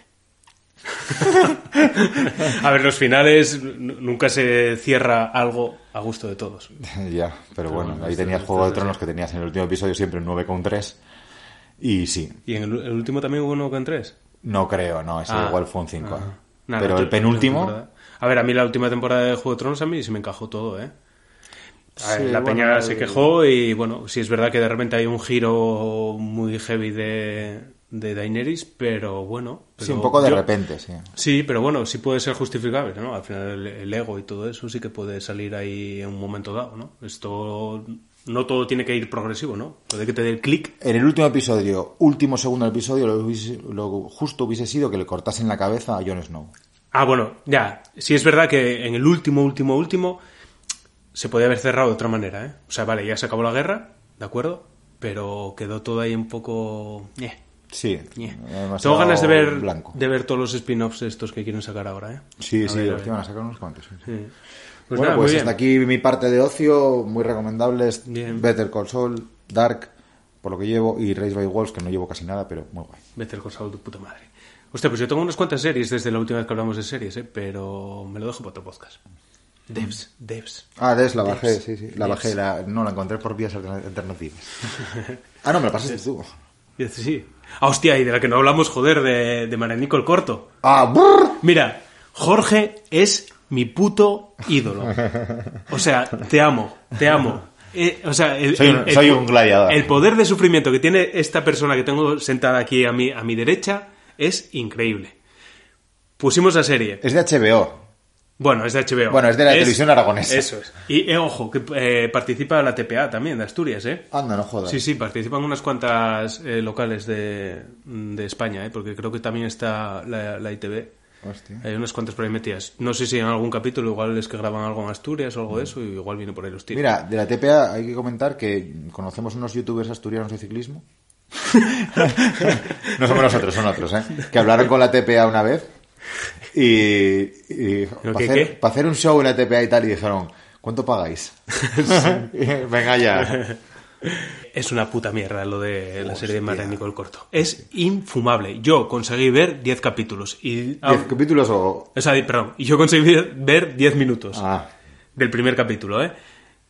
A ver, los finales nunca se cierra algo a gusto de todos. ya, pero bueno, bueno, ahí esto- tenías Juego de es Tronos que tenías en el último episodio siempre un 9,3. Y sí, ¿Y en el, el último también hubo uno con tres? no creo, no, ese Ah. igual fue un 5. Ajá. Nada, pero el penúltimo. A ver, a mí la última temporada de Juego de Tronos a mí se me encajó todo, ¿eh? A ver, Sí, la bueno, peña se quejó y bueno, sí es verdad que de repente hay un giro muy heavy de, de Daenerys, pero bueno. sí, un poco de yo- repente, sí. Sí, pero bueno, sí puede ser justificable, ¿no? Al final el, el ego y todo eso sí que puede salir ahí en un momento dado, ¿no? Esto no todo tiene que ir progresivo, ¿no? Puede que te dé el clic. En el último episodio, último segundo del episodio, lo, hubiese- lo justo hubiese sido que le cortasen la cabeza a Jon Snow. Ah, bueno, ya. Sí es verdad que en el último, último, último se podía haber cerrado de otra manera, ¿eh? O sea, vale, ya se acabó la guerra, ¿de acuerdo? Pero quedó todo ahí un poco... ñe, Sí, Tengo ganas de ver, blanco. de ver todos los spin-offs estos que quieren sacar ahora, ¿eh? Sí, A sí, ver, los que van a sacar unos cuantos. sí. Sí. Pues bueno, nada, pues hasta bien. aquí mi parte de ocio, muy recomendables. Bien. Better Call Saul, Dark, por lo que llevo, y Race by Wolves, que no llevo casi nada, pero muy guay. Better Call Saul de puta madre. Hostia, pues yo tengo unas cuantas series desde la última vez que hablamos de series, ¿eh? Pero me lo dejo para otro podcast. Devs, devs. Ah, Des, la bajé, Devs. sí, sí. La Devs. bajé, la, no, la encontré por vías alterna- alternativas. ah, no, me la pasaste tú. Sí. Ah, hostia, y de la que no hablamos, joder, de, de Maranico el Corto. Ah, brr. Mira, Jorge es mi puto ídolo. O sea, te amo, te amo. Eh, o sea, el, Soy un- el- soy un gladiador. El poder de sufrimiento que tiene esta persona que tengo sentada aquí a mi, a mi derecha es increíble. Pusimos la serie. Es de HBO. Bueno, es de HBO. Bueno, es de la televisión aragonesa. Eso es. Y eh, ojo, que eh, participa la TPA también, de Asturias, ¿eh? Anda, no jodas. Sí, sí, participan unas cuantas eh, locales de, de España, ¿eh? porque creo que también está la, la ITV. Hostia. Hay unas cuantas por ahí metidas. No sé si en algún capítulo igual es que graban algo en Asturias o algo de eso, y igual viene por ahí los tiros. Mira, de la TPA hay que comentar que conocemos unos youtubers asturianos de ciclismo. no somos nosotros, son otros, ¿eh? Que hablaron con la TPA una vez y, y ¿Pero para hacer, pa' hacer un show en la TPA y tal y dijeron, ¿cuánto pagáis? Venga ya. Es una puta mierda lo de la serie de Mara Nicole Corto. Es infumable. Yo conseguí ver 10 capítulos. Y, ah, ¿Diez capítulos o...? o sea, perdón, y yo conseguí ver 10 minutos Ah, del primer capítulo, ¿eh?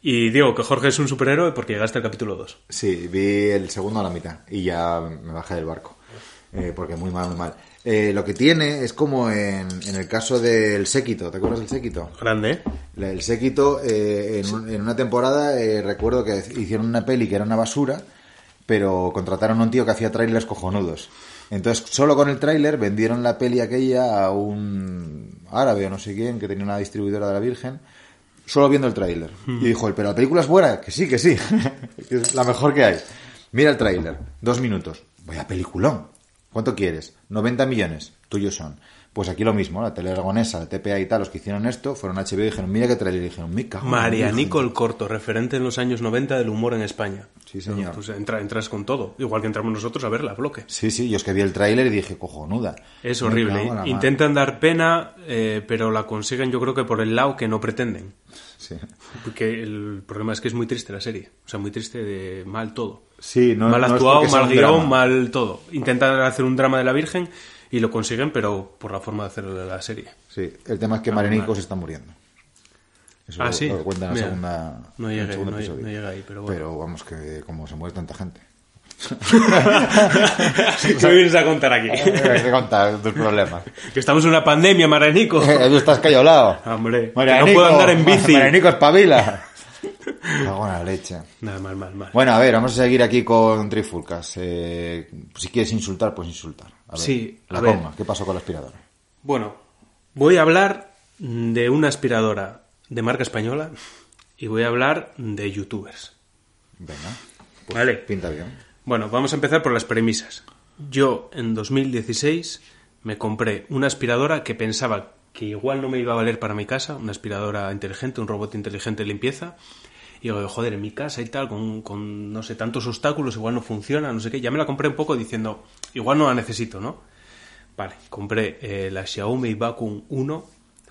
Y digo que Jorge es un superhéroe porque llegaste al capítulo 2. sí, vi el segundo a la mitad y ya me bajé del barco. Eh, porque muy mal, muy mal. Eh, lo que tiene es como en, en el caso del séquito, ¿te acuerdas del séquito? Grande, El séquito, eh, en, un- en una temporada, eh, recuerdo que hicieron una peli que era una basura, pero contrataron a un tío que hacía trailers cojonudos. Entonces, solo con el tráiler vendieron la peli aquella a un árabe o no sé quién, que tenía una distribuidora de la Virgen, solo viendo el tráiler. Y dijo, pero la película es buena, que sí, que sí, es la mejor que hay. Mira el tráiler, dos minutos. Vaya peliculón. ¿Cuánto quieres? 90 millones, tuyos son. Pues aquí lo mismo, la tele aragonesa, la TPA y tal, los que hicieron esto, fueron a HBO y dijeron, mira qué trailer, y dijeron, en la María Virgen". Nicole Corto, referente en los años 90 del humor en España. Sí, señor. Pues entra- entras con todo. Igual que entramos nosotros a verla, bloque. Sí, sí, yo es que vi el tráiler y dije, cojonuda. Es horrible. mar. Intentan dar pena, eh, pero la consiguen yo creo que por el lado que no pretenden. Sí. Porque el problema es que es muy triste la serie. O sea, muy triste de mal todo. Sí, no- mal actuado, mal guion, mal todo. Intentan hacer un drama de la Virgen y lo consiguen, pero por la forma de hacer la serie. Sí, el tema es que Marenico se está muriendo. Eso Ah, lo- sí. lo cuenta en la segunda. no en el llegué, segundo no llegué- episodio. no llegué ahí, pero bueno. vamos, que como se muere tanta gente. ¿Qué vienes a contar aquí? Hay que contar tus problemas. que estamos en una pandemia, Maranico. Tú estás callolado. Hombre, que no puedo andar en bici. Marenico, espabila. Cago la leche. Nada, mal, mal, mal. Bueno, a ver, vamos a seguir aquí con Trifulcas. Eh, si quieres insultar, pues insultar. A ver, Sí, a la ver. coma, ¿qué pasó con la aspiradora? Bueno, voy a hablar de una aspiradora de marca española y voy a hablar de youtubers. Venga, Vale. pinta bien. Bueno, vamos a empezar por las premisas. Yo en 2016 me compré una aspiradora que pensaba que igual no me iba a valer para mi casa, una aspiradora inteligente, un robot inteligente de limpieza. Y digo, joder, en mi casa y tal, con, no sé, tantos obstáculos, igual no funciona, no sé qué. Ya me la compré un poco diciendo, igual no la necesito, ¿no? Vale, compré eh, la Xiaomi Vacuum 1,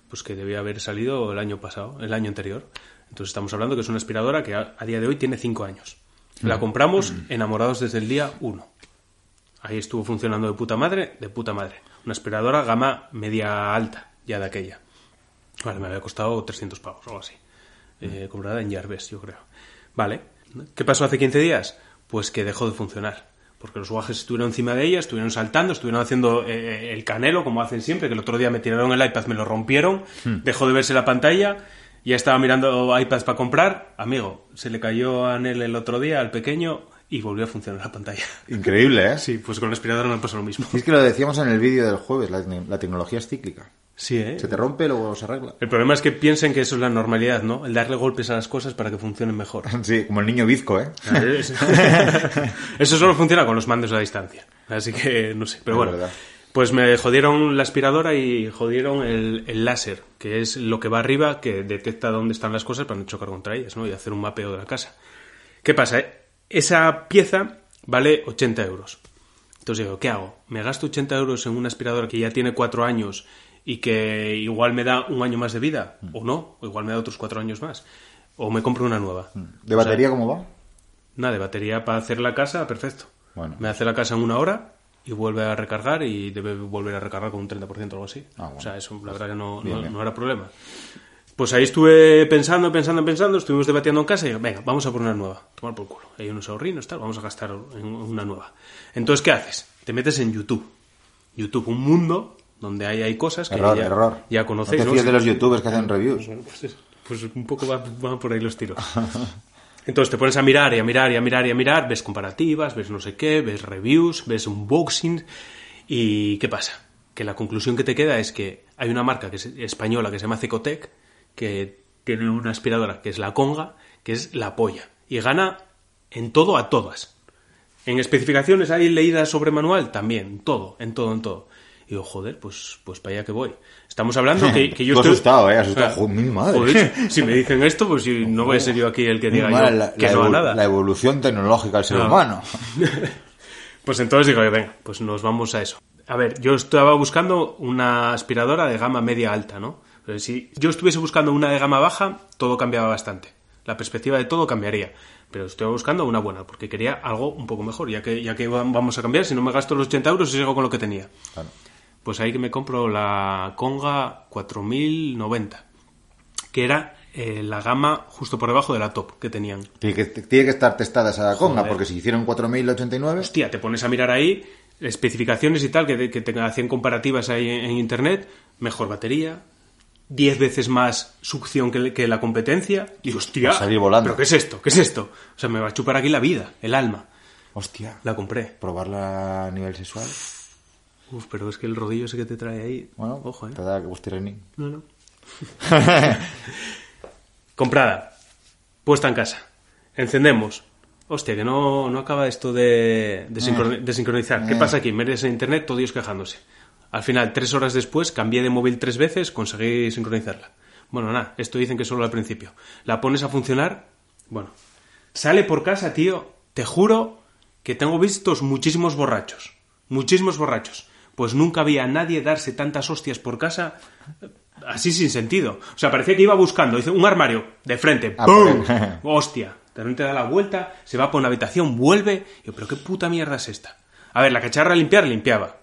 pues que debía haber salido el año pasado, el año anterior. Entonces estamos hablando que es una aspiradora que a, a día de hoy tiene 5 años. La compramos enamorados desde el día 1. Ahí estuvo funcionando de puta madre, de puta madre. Una aspiradora gama media alta, ya de aquella. Vale, me había costado 300 pavos o algo así. Eh, comprada en Jarves, yo creo. Vale. ¿Qué pasó hace 15 días? Pues que dejó de funcionar. Porque los guajes estuvieron encima de ella, estuvieron saltando, estuvieron haciendo eh, el canelo, como hacen siempre, que el otro día me tiraron el iPad, me lo rompieron, dejó de verse la pantalla, ya estaba mirando iPads para comprar. Amigo, se le cayó a Nel el otro día, al pequeño, y volvió a funcionar la pantalla. Increíble, ¿eh? Sí, pues con la aspiradora me pasó lo mismo. Es que lo decíamos en el vídeo del jueves, la, la tecnología es cíclica. Sí, ¿eh? Se te rompe, luego se arregla. El problema es que piensen que eso es la normalidad, ¿no? El darle golpes a las cosas para que funcionen mejor. Sí, como el niño bizco, ¿eh? Eso solo funciona con los mandos a distancia. Así que no sé. Pero Es bueno, verdad. Pues me jodieron la aspiradora y jodieron el, el láser, que es lo que va arriba, que detecta dónde están las cosas para no chocar contra ellas, ¿no? Y hacer un mapeo de la casa. ¿Qué pasa? eh? Esa pieza vale 80 euros. Entonces digo, ¿qué hago? ¿Me gasto 80 euros en una aspiradora que ya tiene cuatro años y que igual me da un año más de vida? ¿O no? O igual me da otros cuatro años más. ¿O me compro una nueva? ¿De batería cómo va? Nada, de batería para hacer la casa, perfecto. Bueno. Me hace la casa en una hora y vuelve a recargar y debe volver a recargar con un 30% o algo así. Ah, bueno. O sea, eso la verdad que no, Bien, no, bien. no era problema. Pues ahí estuve pensando, pensando, pensando, estuvimos debatiendo en casa y digo, venga, vamos a por una nueva. Tomar por culo. Hay unos ahorrinos, tal, vamos a gastar en una nueva. Entonces, ¿qué haces? Te metes en YouTube. YouTube, un mundo donde hay, hay cosas que Error, ya, error. ya conocéis. No te fíes de los youtubers que hacen reviews. Bueno, pues, es- pues un poco va- van por ahí los tiros. Entonces te pones a mirar y a mirar y a mirar y a mirar, ves comparativas, ves no sé qué, ves reviews, ves unboxing y ¿qué pasa? Que la conclusión que te queda es que hay una marca que es española que se llama Cecotec que tiene una aspiradora que es la Conga, que es la polla y gana en todo a todas. En especificaciones hay leídas sobre manual también, todo, en todo, en todo. Y digo, joder, pues, pues para allá que voy. Estamos hablando que, que yo estoy... asustado, ¿eh? Asustado. Mi madre. joder, si me dicen esto, pues si no voy a ser yo aquí el que diga yo la, que la no nada. la evolución tecnológica del ser Ah. humano. Pues entonces digo, venga, pues nos vamos a eso. A ver, yo estaba buscando una aspiradora de gama media alta, ¿no? Pero si yo estuviese buscando una de gama baja, todo cambiaba bastante. La perspectiva de todo cambiaría. Pero estoy buscando una buena, porque quería algo un poco mejor. Ya que, ya que va- vamos a cambiar, si no me gasto los 80 euros, sigo con lo que tenía. Claro. Pues ahí que me compro la Conga 4090, que era eh, la gama justo por debajo de la top que tenían. Tiene que, tiene que estar testada esa conga, Joder. porque si hicieron 4089, Hostia, te pones a mirar ahí especificaciones y tal, que, que te hacían comparativas ahí en, en internet, mejor batería, 10 veces más succión que, que la competencia, y hostia, salir volando. ¿pero qué es esto? ¿Qué es esto? O sea, me va a chupar aquí la vida, el alma. hostia, La compré. probarla a nivel sexual. Uf, pero es que el rodillo ese que te trae ahí, Bueno, ojo, eh. te da gustirrini. No, no. Comprada. Puesta en casa. Encendemos. Hostia, que no, no acaba esto de, de, de sincronizar. ¿Qué pasa aquí? Metes en internet, todos ellos quejándose. Al final, tres horas después, cambié de móvil tres veces, conseguí sincronizarla. Bueno, nada, esto dicen que solo al principio. La pones a funcionar, bueno. Sale por casa, tío, te juro que tengo vistos muchísimos borrachos. Muchísimos borrachos. Pues nunca vi a nadie darse tantas hostias por casa eh, así sin sentido. O sea, parecía que iba buscando, dice, un armario, de frente, Ah, ¡pum! Hostia. De repente da la vuelta, se va por una habitación, vuelve. Y yo, pero qué puta mierda es esta. A ver, la cacharra a limpiar, limpiaba.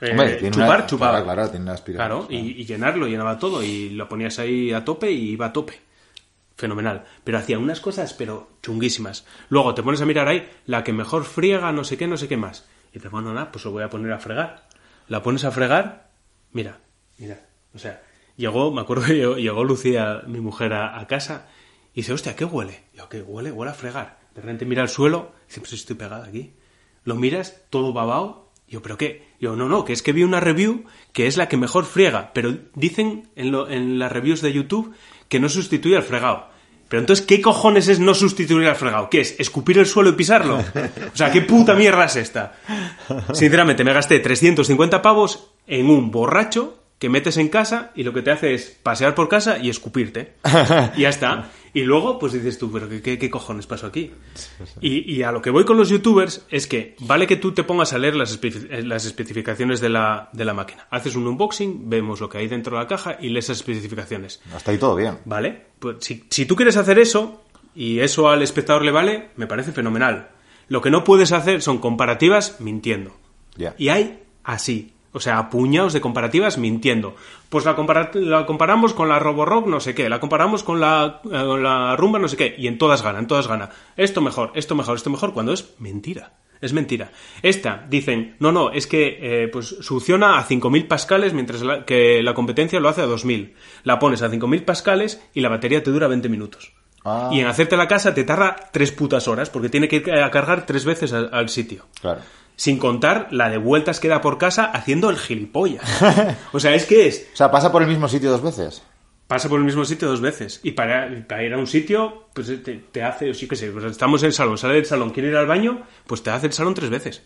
Eh, Hombre, tiene chupar, una- chupaba. claro, claro, tiene una aspiración, Claro, y, y llenarlo, llenaba todo. Y lo ponías ahí a tope y iba a tope. Fenomenal. Pero hacía unas cosas, pero chunguísimas. Luego te pones a mirar ahí, la que mejor friega, no sé qué, no sé qué más. Y te bueno, nada, pues lo voy a poner a fregar. La pones a fregar, mira, mira. O sea, llegó, me acuerdo llegó, llegó Lucía, mi mujer, a, casa y dice, hostia, ¿qué huele? Yo, ¿qué huele? Huele a fregar. De repente mira al suelo dice, pues estoy pegada aquí. Lo miras, todo babao. Yo, ¿pero qué? Yo, no, no, que es que vi una review que es la que mejor friega. Pero dicen en, lo- en las reviews de YouTube que no sustituye al fregado. Pero entonces, ¿qué cojones es no sustituir al fregado? ¿Qué es? ¿Escupir el suelo y pisarlo? O sea, ¿qué puta mierda es esta? Sinceramente, me gasté 350 pavos en un borracho que metes en casa y lo que te hace es pasear por casa y escupirte. Y ya está. Y luego, pues dices tú, pero ¿qué, qué, cojones pasó aquí? Y, y a lo que voy con los youtubers es que vale que tú te pongas a leer las, espe- eh, las especificaciones de la, de la máquina. Haces un unboxing, vemos lo que hay dentro de la caja y lees las especificaciones. Hasta ahí todo bien. ¿Vale? Pues si, si tú quieres hacer eso y eso al espectador le vale, me parece fenomenal. Lo que no puedes hacer son comparativas mintiendo. Y hay así. O sea, a puñados de comparativas mintiendo. Pues la, compara- la comparamos con la Roborock no sé qué, la comparamos con la, eh, con la Rumba no sé qué, y en todas gana, en todas gana. Esto mejor, esto mejor, esto mejor, cuando es mentira. Es mentira. Esta, dicen, no, no, es que eh, pues succiona a 5.000 pascales mientras la- que la competencia lo hace a 2.000. La pones a 5.000 pascales y la batería te dura 20 minutos. Ah. Y en hacerte la casa te tarda tres putas horas porque tiene que ir a cargar tres veces al- al sitio. Claro. Sin contar la de vueltas que da por casa haciendo el gilipollas. O sea, es que es. O sea, pasa por el mismo sitio dos veces. Pasa por el mismo sitio dos veces. Y para, para ir a un sitio, pues te, te hace, sí que sé, pues estamos en el salón, sale del salón, quiere ir al baño, pues te hace el salón tres veces.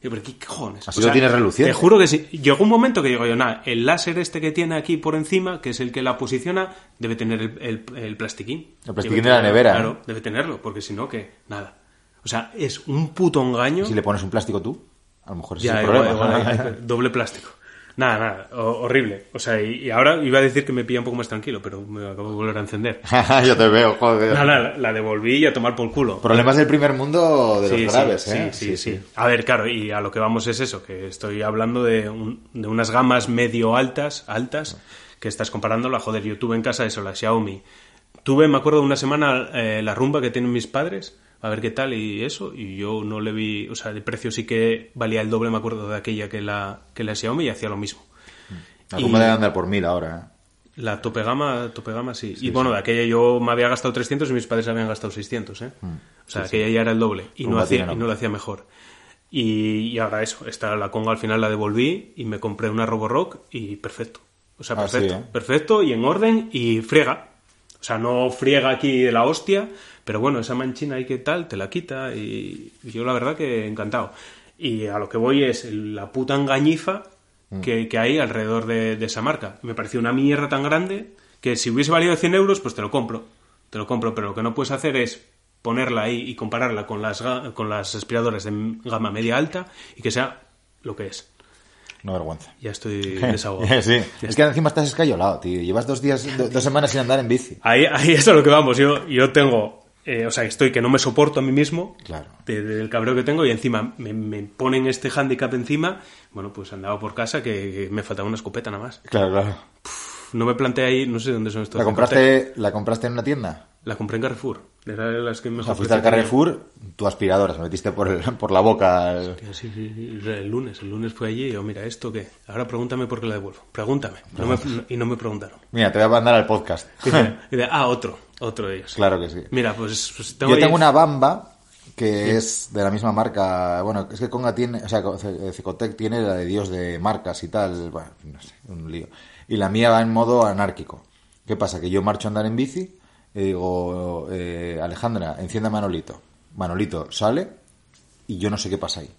Y yo, pero ¿qué cojones? Así lo tienes reluciente. Te juro que sí. Llegó un momento que digo yo, nada, el láser este que tiene aquí por encima, que es el que la posiciona, debe tener el, el- el plastiquín. El plastiquín Debe de la nevera, Claro, ¿eh? debe tenerlo, porque si no, que nada. O sea, es un puto engaño. Si le pones un plástico tú, a lo mejor ese Ya, es el igual, problema. igual, doble plástico. Nada, nada, ho- horrible. O sea, y, ahora iba a decir que me pilla un poco más tranquilo, pero me acabo de volver a encender. Yo te veo, joder. Nada, la, la devolví y a tomar por culo. Problemas del primer mundo de los Sí, graves, sí, ¿eh? sí, sí, sí. A ver, claro, y a lo que vamos es eso, que estoy hablando de, un- de unas gamas medio altas, altas, que estás comparándola. Joder, yo tuve en casa eso, la Xiaomi. Tuve, me acuerdo, una semana eh, la rumba que tienen mis padres, a ver qué tal y eso, y yo no le vi, o sea, el precio sí que valía el doble, me acuerdo, de aquella que la, que la Xiaomi y hacía lo mismo. La Y- debe andar por mil ahora, ¿eh? La tope gama, tope gama sí. y bueno, de aquella yo me había gastado 300 y mis padres habían gastado 600, ¿eh? o sea, aquella ya era el doble y no, hacía, y no lo hacía mejor. Y, y ahora eso, esta la Conga al final la devolví y me compré una Roborock y perfecto. O sea, Ah, sí, perfecto. ¿eh? Perfecto y en orden y friega. O sea, no friega aquí de la hostia, pero bueno, esa manchina ahí que tal, te la quita y, yo la verdad que encantado. Y a lo que voy es la puta engañifa que, que hay alrededor de, de esa marca. Me pareció una mierda tan grande que si hubiese valido 100 euros, pues te lo compro. Te lo compro, pero lo que no puedes hacer es ponerla ahí y compararla con las, con las aspiradoras de gama media alta y que sea lo que es. No vergüenza. Ya estoy desahogado. sí. Ya Es que encima estás escayolado, tío. Llevas dos días, do- dos semanas sin andar en bici. Ahí, ahí es a lo que vamos. Yo, yo tengo, eh, o sea, estoy que no me soporto a mí mismo Claro. de- del cabreo que tengo y encima me, me ponen este hándicap encima. Bueno, pues andaba por casa que, que me faltaba una escopeta nada más. Claro, claro. No me planteé ahí, no sé dónde son estos. ¿La compraste, ¿La compraste en una tienda? La compré en Carrefour. Era las que O mejor. sea, fuiste al. Carrefour, tu aspiradora, se metiste por, el- por la boca. el- Sí, sí, sí, el lunes, el lunes fue allí y yo, mira, ¿esto qué? Ahora pregúntame por qué la devuelvo. Pregúntame. No me- y no me preguntaron. Mira, te voy a mandar al podcast. Y ah, otro, otro de ellos. claro que sí. Mira, pues, pues Yo ahí- tengo una bamba que es de la misma marca. Bueno, es que Conga tiene, o sea, C- Cecotec tiene la de Dios de marcas y tal. Bueno, no sé, un lío. Y la mía va en modo anárquico. ¿Qué pasa? Que yo marcho a andar en bici y digo, eh, Alejandra, encienda Manolito. Manolito sale y yo no sé qué pasa ahí.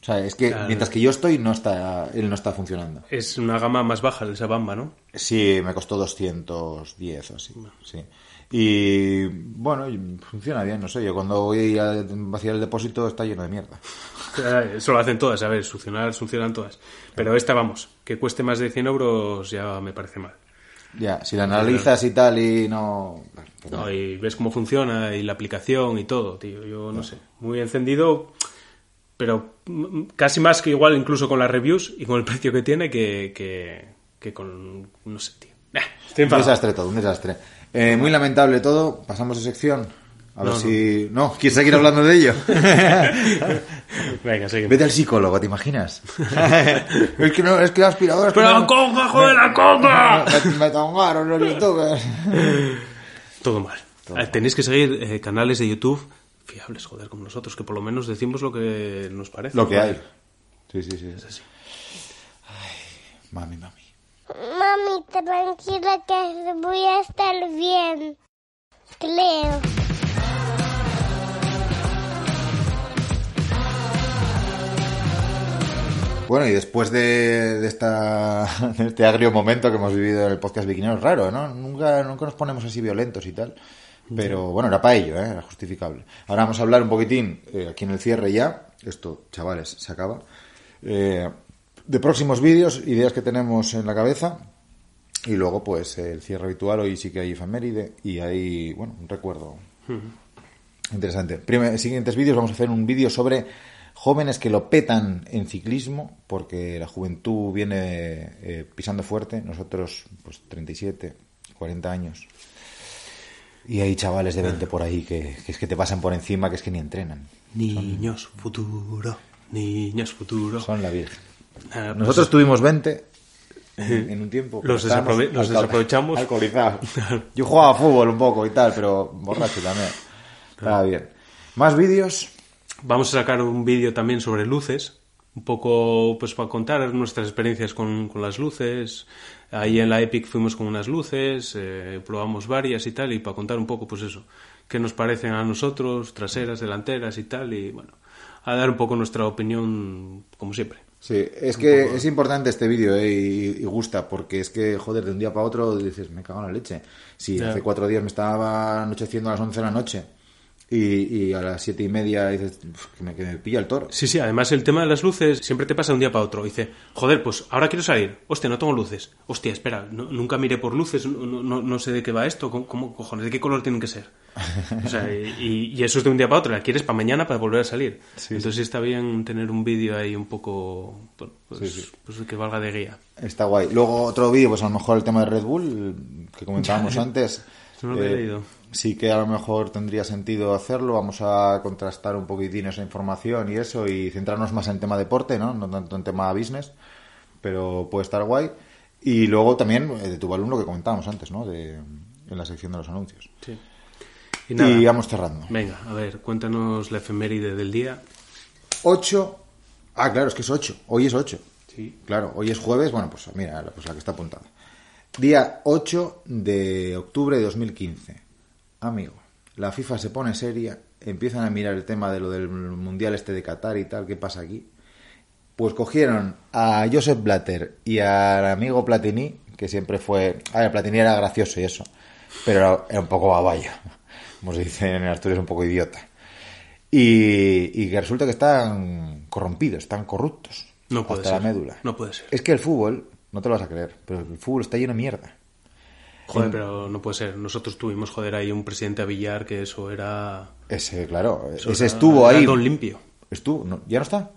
O sea, es que Claro. mientras que yo estoy, no está, él no está funcionando. Es una gama más baja de esa bamba, ¿no? Sí, me costó 210 o así. Sí. Y bueno, funciona bien, no sé. Yo cuando voy a vaciar el depósito está lleno de mierda. Eso lo hacen todas, a ver, funcionar, funcionan todas. Pero esta, vamos, que cueste más de 100 euros ya me parece mal. Ya, si la analizas y tal y no. No, y ves cómo funciona y la aplicación y todo, tío. Yo no sé, muy encendido, pero casi más que igual incluso con las reviews y con el precio que tiene que, que, que con... no sé, tío. Nah, estoy Un desastre todo, un desastre. Eh, muy lamentable todo. Pasamos de sección. A ver No, si. No, ¿quieres seguir hablando de ello? Venga, seguimos. Vete al psicólogo, ¿te imaginas? es que no, es que la aspiradora. es ¡Pero la conga, joder, la conga! Me, tongaron los youtubers. Todo mal. Eh, Tenéis que seguir eh, canales de YouTube fiables, joder, como nosotros, que por lo menos decimos lo que nos parece. Lo que Joder. hay. Sí, sí, sí. Ay, mami, mami. Mami, tranquila que voy a estar bien. Creo. Bueno, y después de, de esta, de este agrio momento que hemos vivido en el podcast Vikinero, es raro, ¿no? Nunca, nunca nos ponemos así violentos y tal. Pero bueno, era para ello, ¿eh? Era justificable. Ahora vamos a hablar un poquitín, eh, aquí en el cierre ya. Esto, chavales, se acaba. Eh, de próximos vídeos, ideas que tenemos en la cabeza. Y luego, pues, el cierre habitual. Hoy sí que hay efeméride y hay, bueno, un recuerdo Interesante. Primer, siguientes vídeos vamos a hacer un vídeo sobre jóvenes que lo petan en ciclismo, porque la juventud viene eh, pisando fuerte, nosotros pues 37, 40 años. Y hay chavales de 20 por ahí que, que es que te pasan por encima, que es que ni entrenan. Niños futuro, niños futuro. Son la virgen. Ah, pues Nosotros tuvimos 20 en, un tiempo. Los estábamos desaprove- los desaprovechamos. Alcoholizados. Yo jugaba fútbol un poco y tal, pero borracho también. Estaba bien. ¿Más vídeos? Vamos a sacar un vídeo también sobre luces, un poco pues para contar nuestras experiencias con, con las luces. Ahí en la Epic fuimos con unas luces, eh, probamos varias y tal, y para contar un poco pues eso, qué nos parecen a nosotros, traseras, delanteras y tal, y bueno, a dar un poco nuestra opinión como siempre. Sí, es que es importante este vídeo eh, y, y gusta, porque es que, joder, de un día para otro dices, me cago en la leche. Si hace cuatro días me estaba anocheciendo a las 11 de la noche y, y a las siete y media dices, "Uf, que me, que me pilla el toro. Sí, sí, además el tema de las luces siempre te pasa de un día para otro. Dice, joder, pues ahora quiero salir. Hostia, no tengo luces. Hostia, espera, no- nunca miré por luces, no, no- no sé de qué va esto. ¿Cómo, cómo cojones? ¿De qué color tienen que ser? O sea, y, y eso es de un día para otro. La quieres para mañana para volver a salir. Entonces sí está bien tener un vídeo ahí un poco, bueno, pues, pues que valga de guía. Está guay. Luego otro vídeo, pues a lo mejor el tema de Red Bull, que comentábamos antes. No lo he leído. Sí que a lo mejor tendría sentido hacerlo. Vamos a contrastar un poquitín esa información y eso y centrarnos más en tema deporte, ¿no? No tanto en tema business, pero puede estar guay. Y luego también eh, de tu alumno que comentábamos antes, ¿no? De, en la sección de los anuncios. Sí. Y vamos cerrando. venga, a ver, cuéntanos la efeméride del día. 8. Ah, claro, es que es 8. Hoy es 8. Sí. Claro, hoy es jueves, bueno, pues mira, pues la que está apuntada. Día 8 de octubre de 2015. Amigo, la FIFA se pone seria, empiezan a mirar el tema de lo del Mundial este de Qatar y tal, ¿qué pasa aquí? Pues cogieron a Joseph Blatter y al amigo Platini, que siempre fue... A ver, Platini era gracioso y eso, pero era, un poco baballo, como se dice en Asturias, un poco idiota. Y, y que resulta que están corrompidos, están corruptos. No puede hasta ser. la médula. No puede ser. Es que el fútbol, no te lo vas a creer, pero el fútbol está lleno de mierda. Joder, pero no puede ser. Nosotros tuvimos, joder, ahí un presidente a Villar que eso era... Ese, claro, eso ese era- estuvo era ahí. Don limpio. Estuvo, no, ¿ya no está?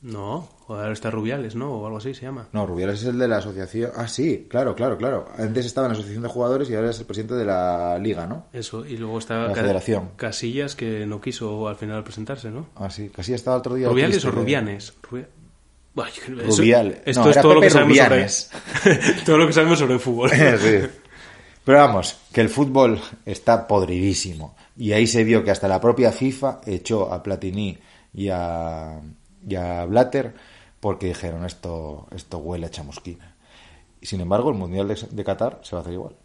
No, joder, ahora está Rubiales, ¿no? O algo así se llama. No, Rubiales es el de la asociación. Ah, sí, claro, claro, claro. Antes estaba en la asociación de jugadores y ahora es el presidente de la liga, ¿no? Eso, y luego está La Ca- federación. Casillas que no quiso al final presentarse, ¿no? Ah, sí, casi estaba otro día. ¿Rubiales triste o de- Rubianes? Rubi- eso- Rubial. Esto No, es todo lo que sabemos sobre... todo lo que sabemos sobre el fútbol. Sí. Pero vamos, que el fútbol está podridísimo. Y ahí se vio que hasta la propia FIFA echó a Platini y a, y a Blatter porque dijeron esto, esto huele a chamusquina. Y sin embargo, el Mundial de, de Qatar se va a hacer igual.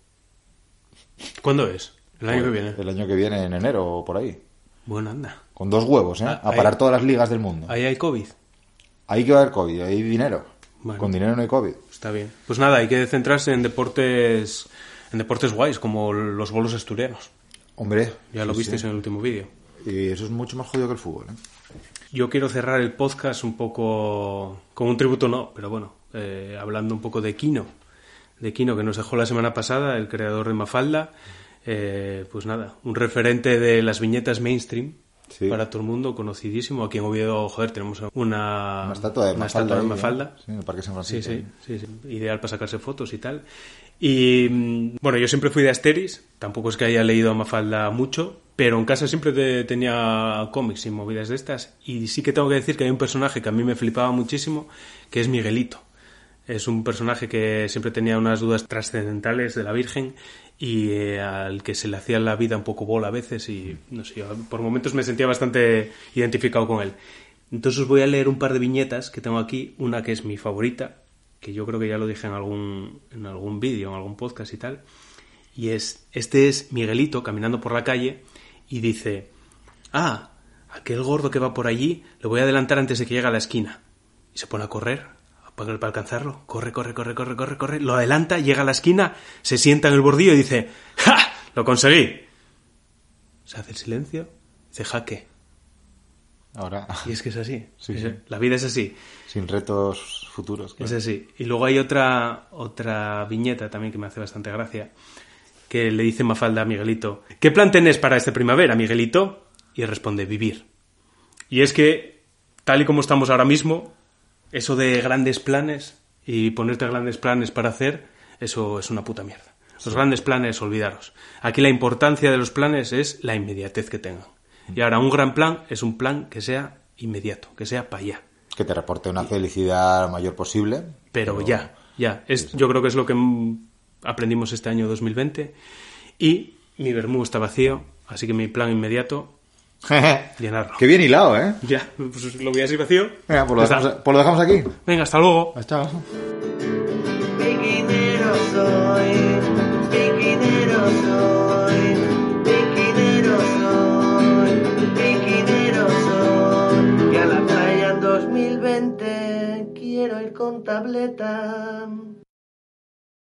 ¿Cuándo es? El año que viene. El año que viene, en enero o por ahí. Bueno, anda. Con dos huevos, ¿eh? Ah, a parar ahí- todas las ligas del mundo. Ahí hay COVID. Ahí que va a haber COVID, hay dinero. Bueno. Con dinero no hay COVID. Está bien. Pues nada, hay que centrarse en deportes en deportes guays, como los bolos asturianos. Hombre. Ya lo sí, visteis sí. en el último vídeo. Y eso es mucho más jodido que el fútbol, ¿eh? Yo quiero cerrar el podcast un poco con un tributo, no, pero bueno, eh, hablando un poco de Kino, de Kino que nos dejó la semana pasada, el creador de Mafalda, eh, pues nada, un referente de las viñetas mainstream Sí. para todo el mundo, conocidísimo. Aquí en Oviedo, joder, tenemos una, Una estatua de una Mafalda. estatua de ¿eh? Mafalda. Sí, en el Parque San Sí, Francisco. sí, sí, sí. Ideal para sacarse fotos y tal. Y mm, bueno, yo siempre fui de Asteris, tampoco es que haya leído a Mafalda mucho, pero en casa siempre te- tenía cómics y movidas de estas. Y sí que tengo que decir que hay un personaje que a mí me flipaba muchísimo, que es Miguelito. Es un personaje que siempre tenía unas dudas trascendentales de la Virgen y eh, al que se le hacía la vida un poco bola a veces y no sé, por momentos me sentía bastante identificado con él. Entonces os voy a leer un par de viñetas que tengo aquí, una que es mi favorita, que yo creo que ya lo dije en algún, en algún vídeo, en algún podcast y tal, y es, este es Miguelito caminando por la calle y dice, ah, aquel gordo que va por allí, lo voy a adelantar antes de que llegue a la esquina. Y se pone a correr para, para alcanzarlo. Corre, corre, corre, corre, corre, corre. Lo adelanta, llega a la esquina, se sienta en el bordillo y dice, ¡ja! ¡Lo conseguí! Se hace el silencio, dice jaque. Ahora, Y es que es así. Sí, Es- sí. La vida es así. sin retos futuros. Es así. Y luego hay otra, otra viñeta también que me hace bastante gracia, que le dice Mafalda a Miguelito, ¿qué plan tenés para esta primavera, Miguelito? Y responde, vivir. Y es que tal y como estamos ahora mismo, eso de grandes planes y ponerte grandes planes para hacer, eso es una puta mierda. Los grandes planes, olvidaros. Aquí la importancia de los planes es la inmediatez que tengan. Y ahora, un gran plan es un plan que sea inmediato, que sea para allá. Que te reporte una felicidad mayor posible. Pero ya, ya. Es, yo creo que es lo que aprendimos este año 2020. Y mi vermú está vacío, así que mi plan inmediato, llenarlo. Qué bien hilado, ¿eh? Ya, pues lo voy así vacío. Venga, pues lo, dejamos, pues lo dejamos aquí. Venga, hasta luego. Chao. Piquinero soy, piquinero soy, piquinero soy, piquinero soy. Y a la playa en 2020 quiero ir con tableta.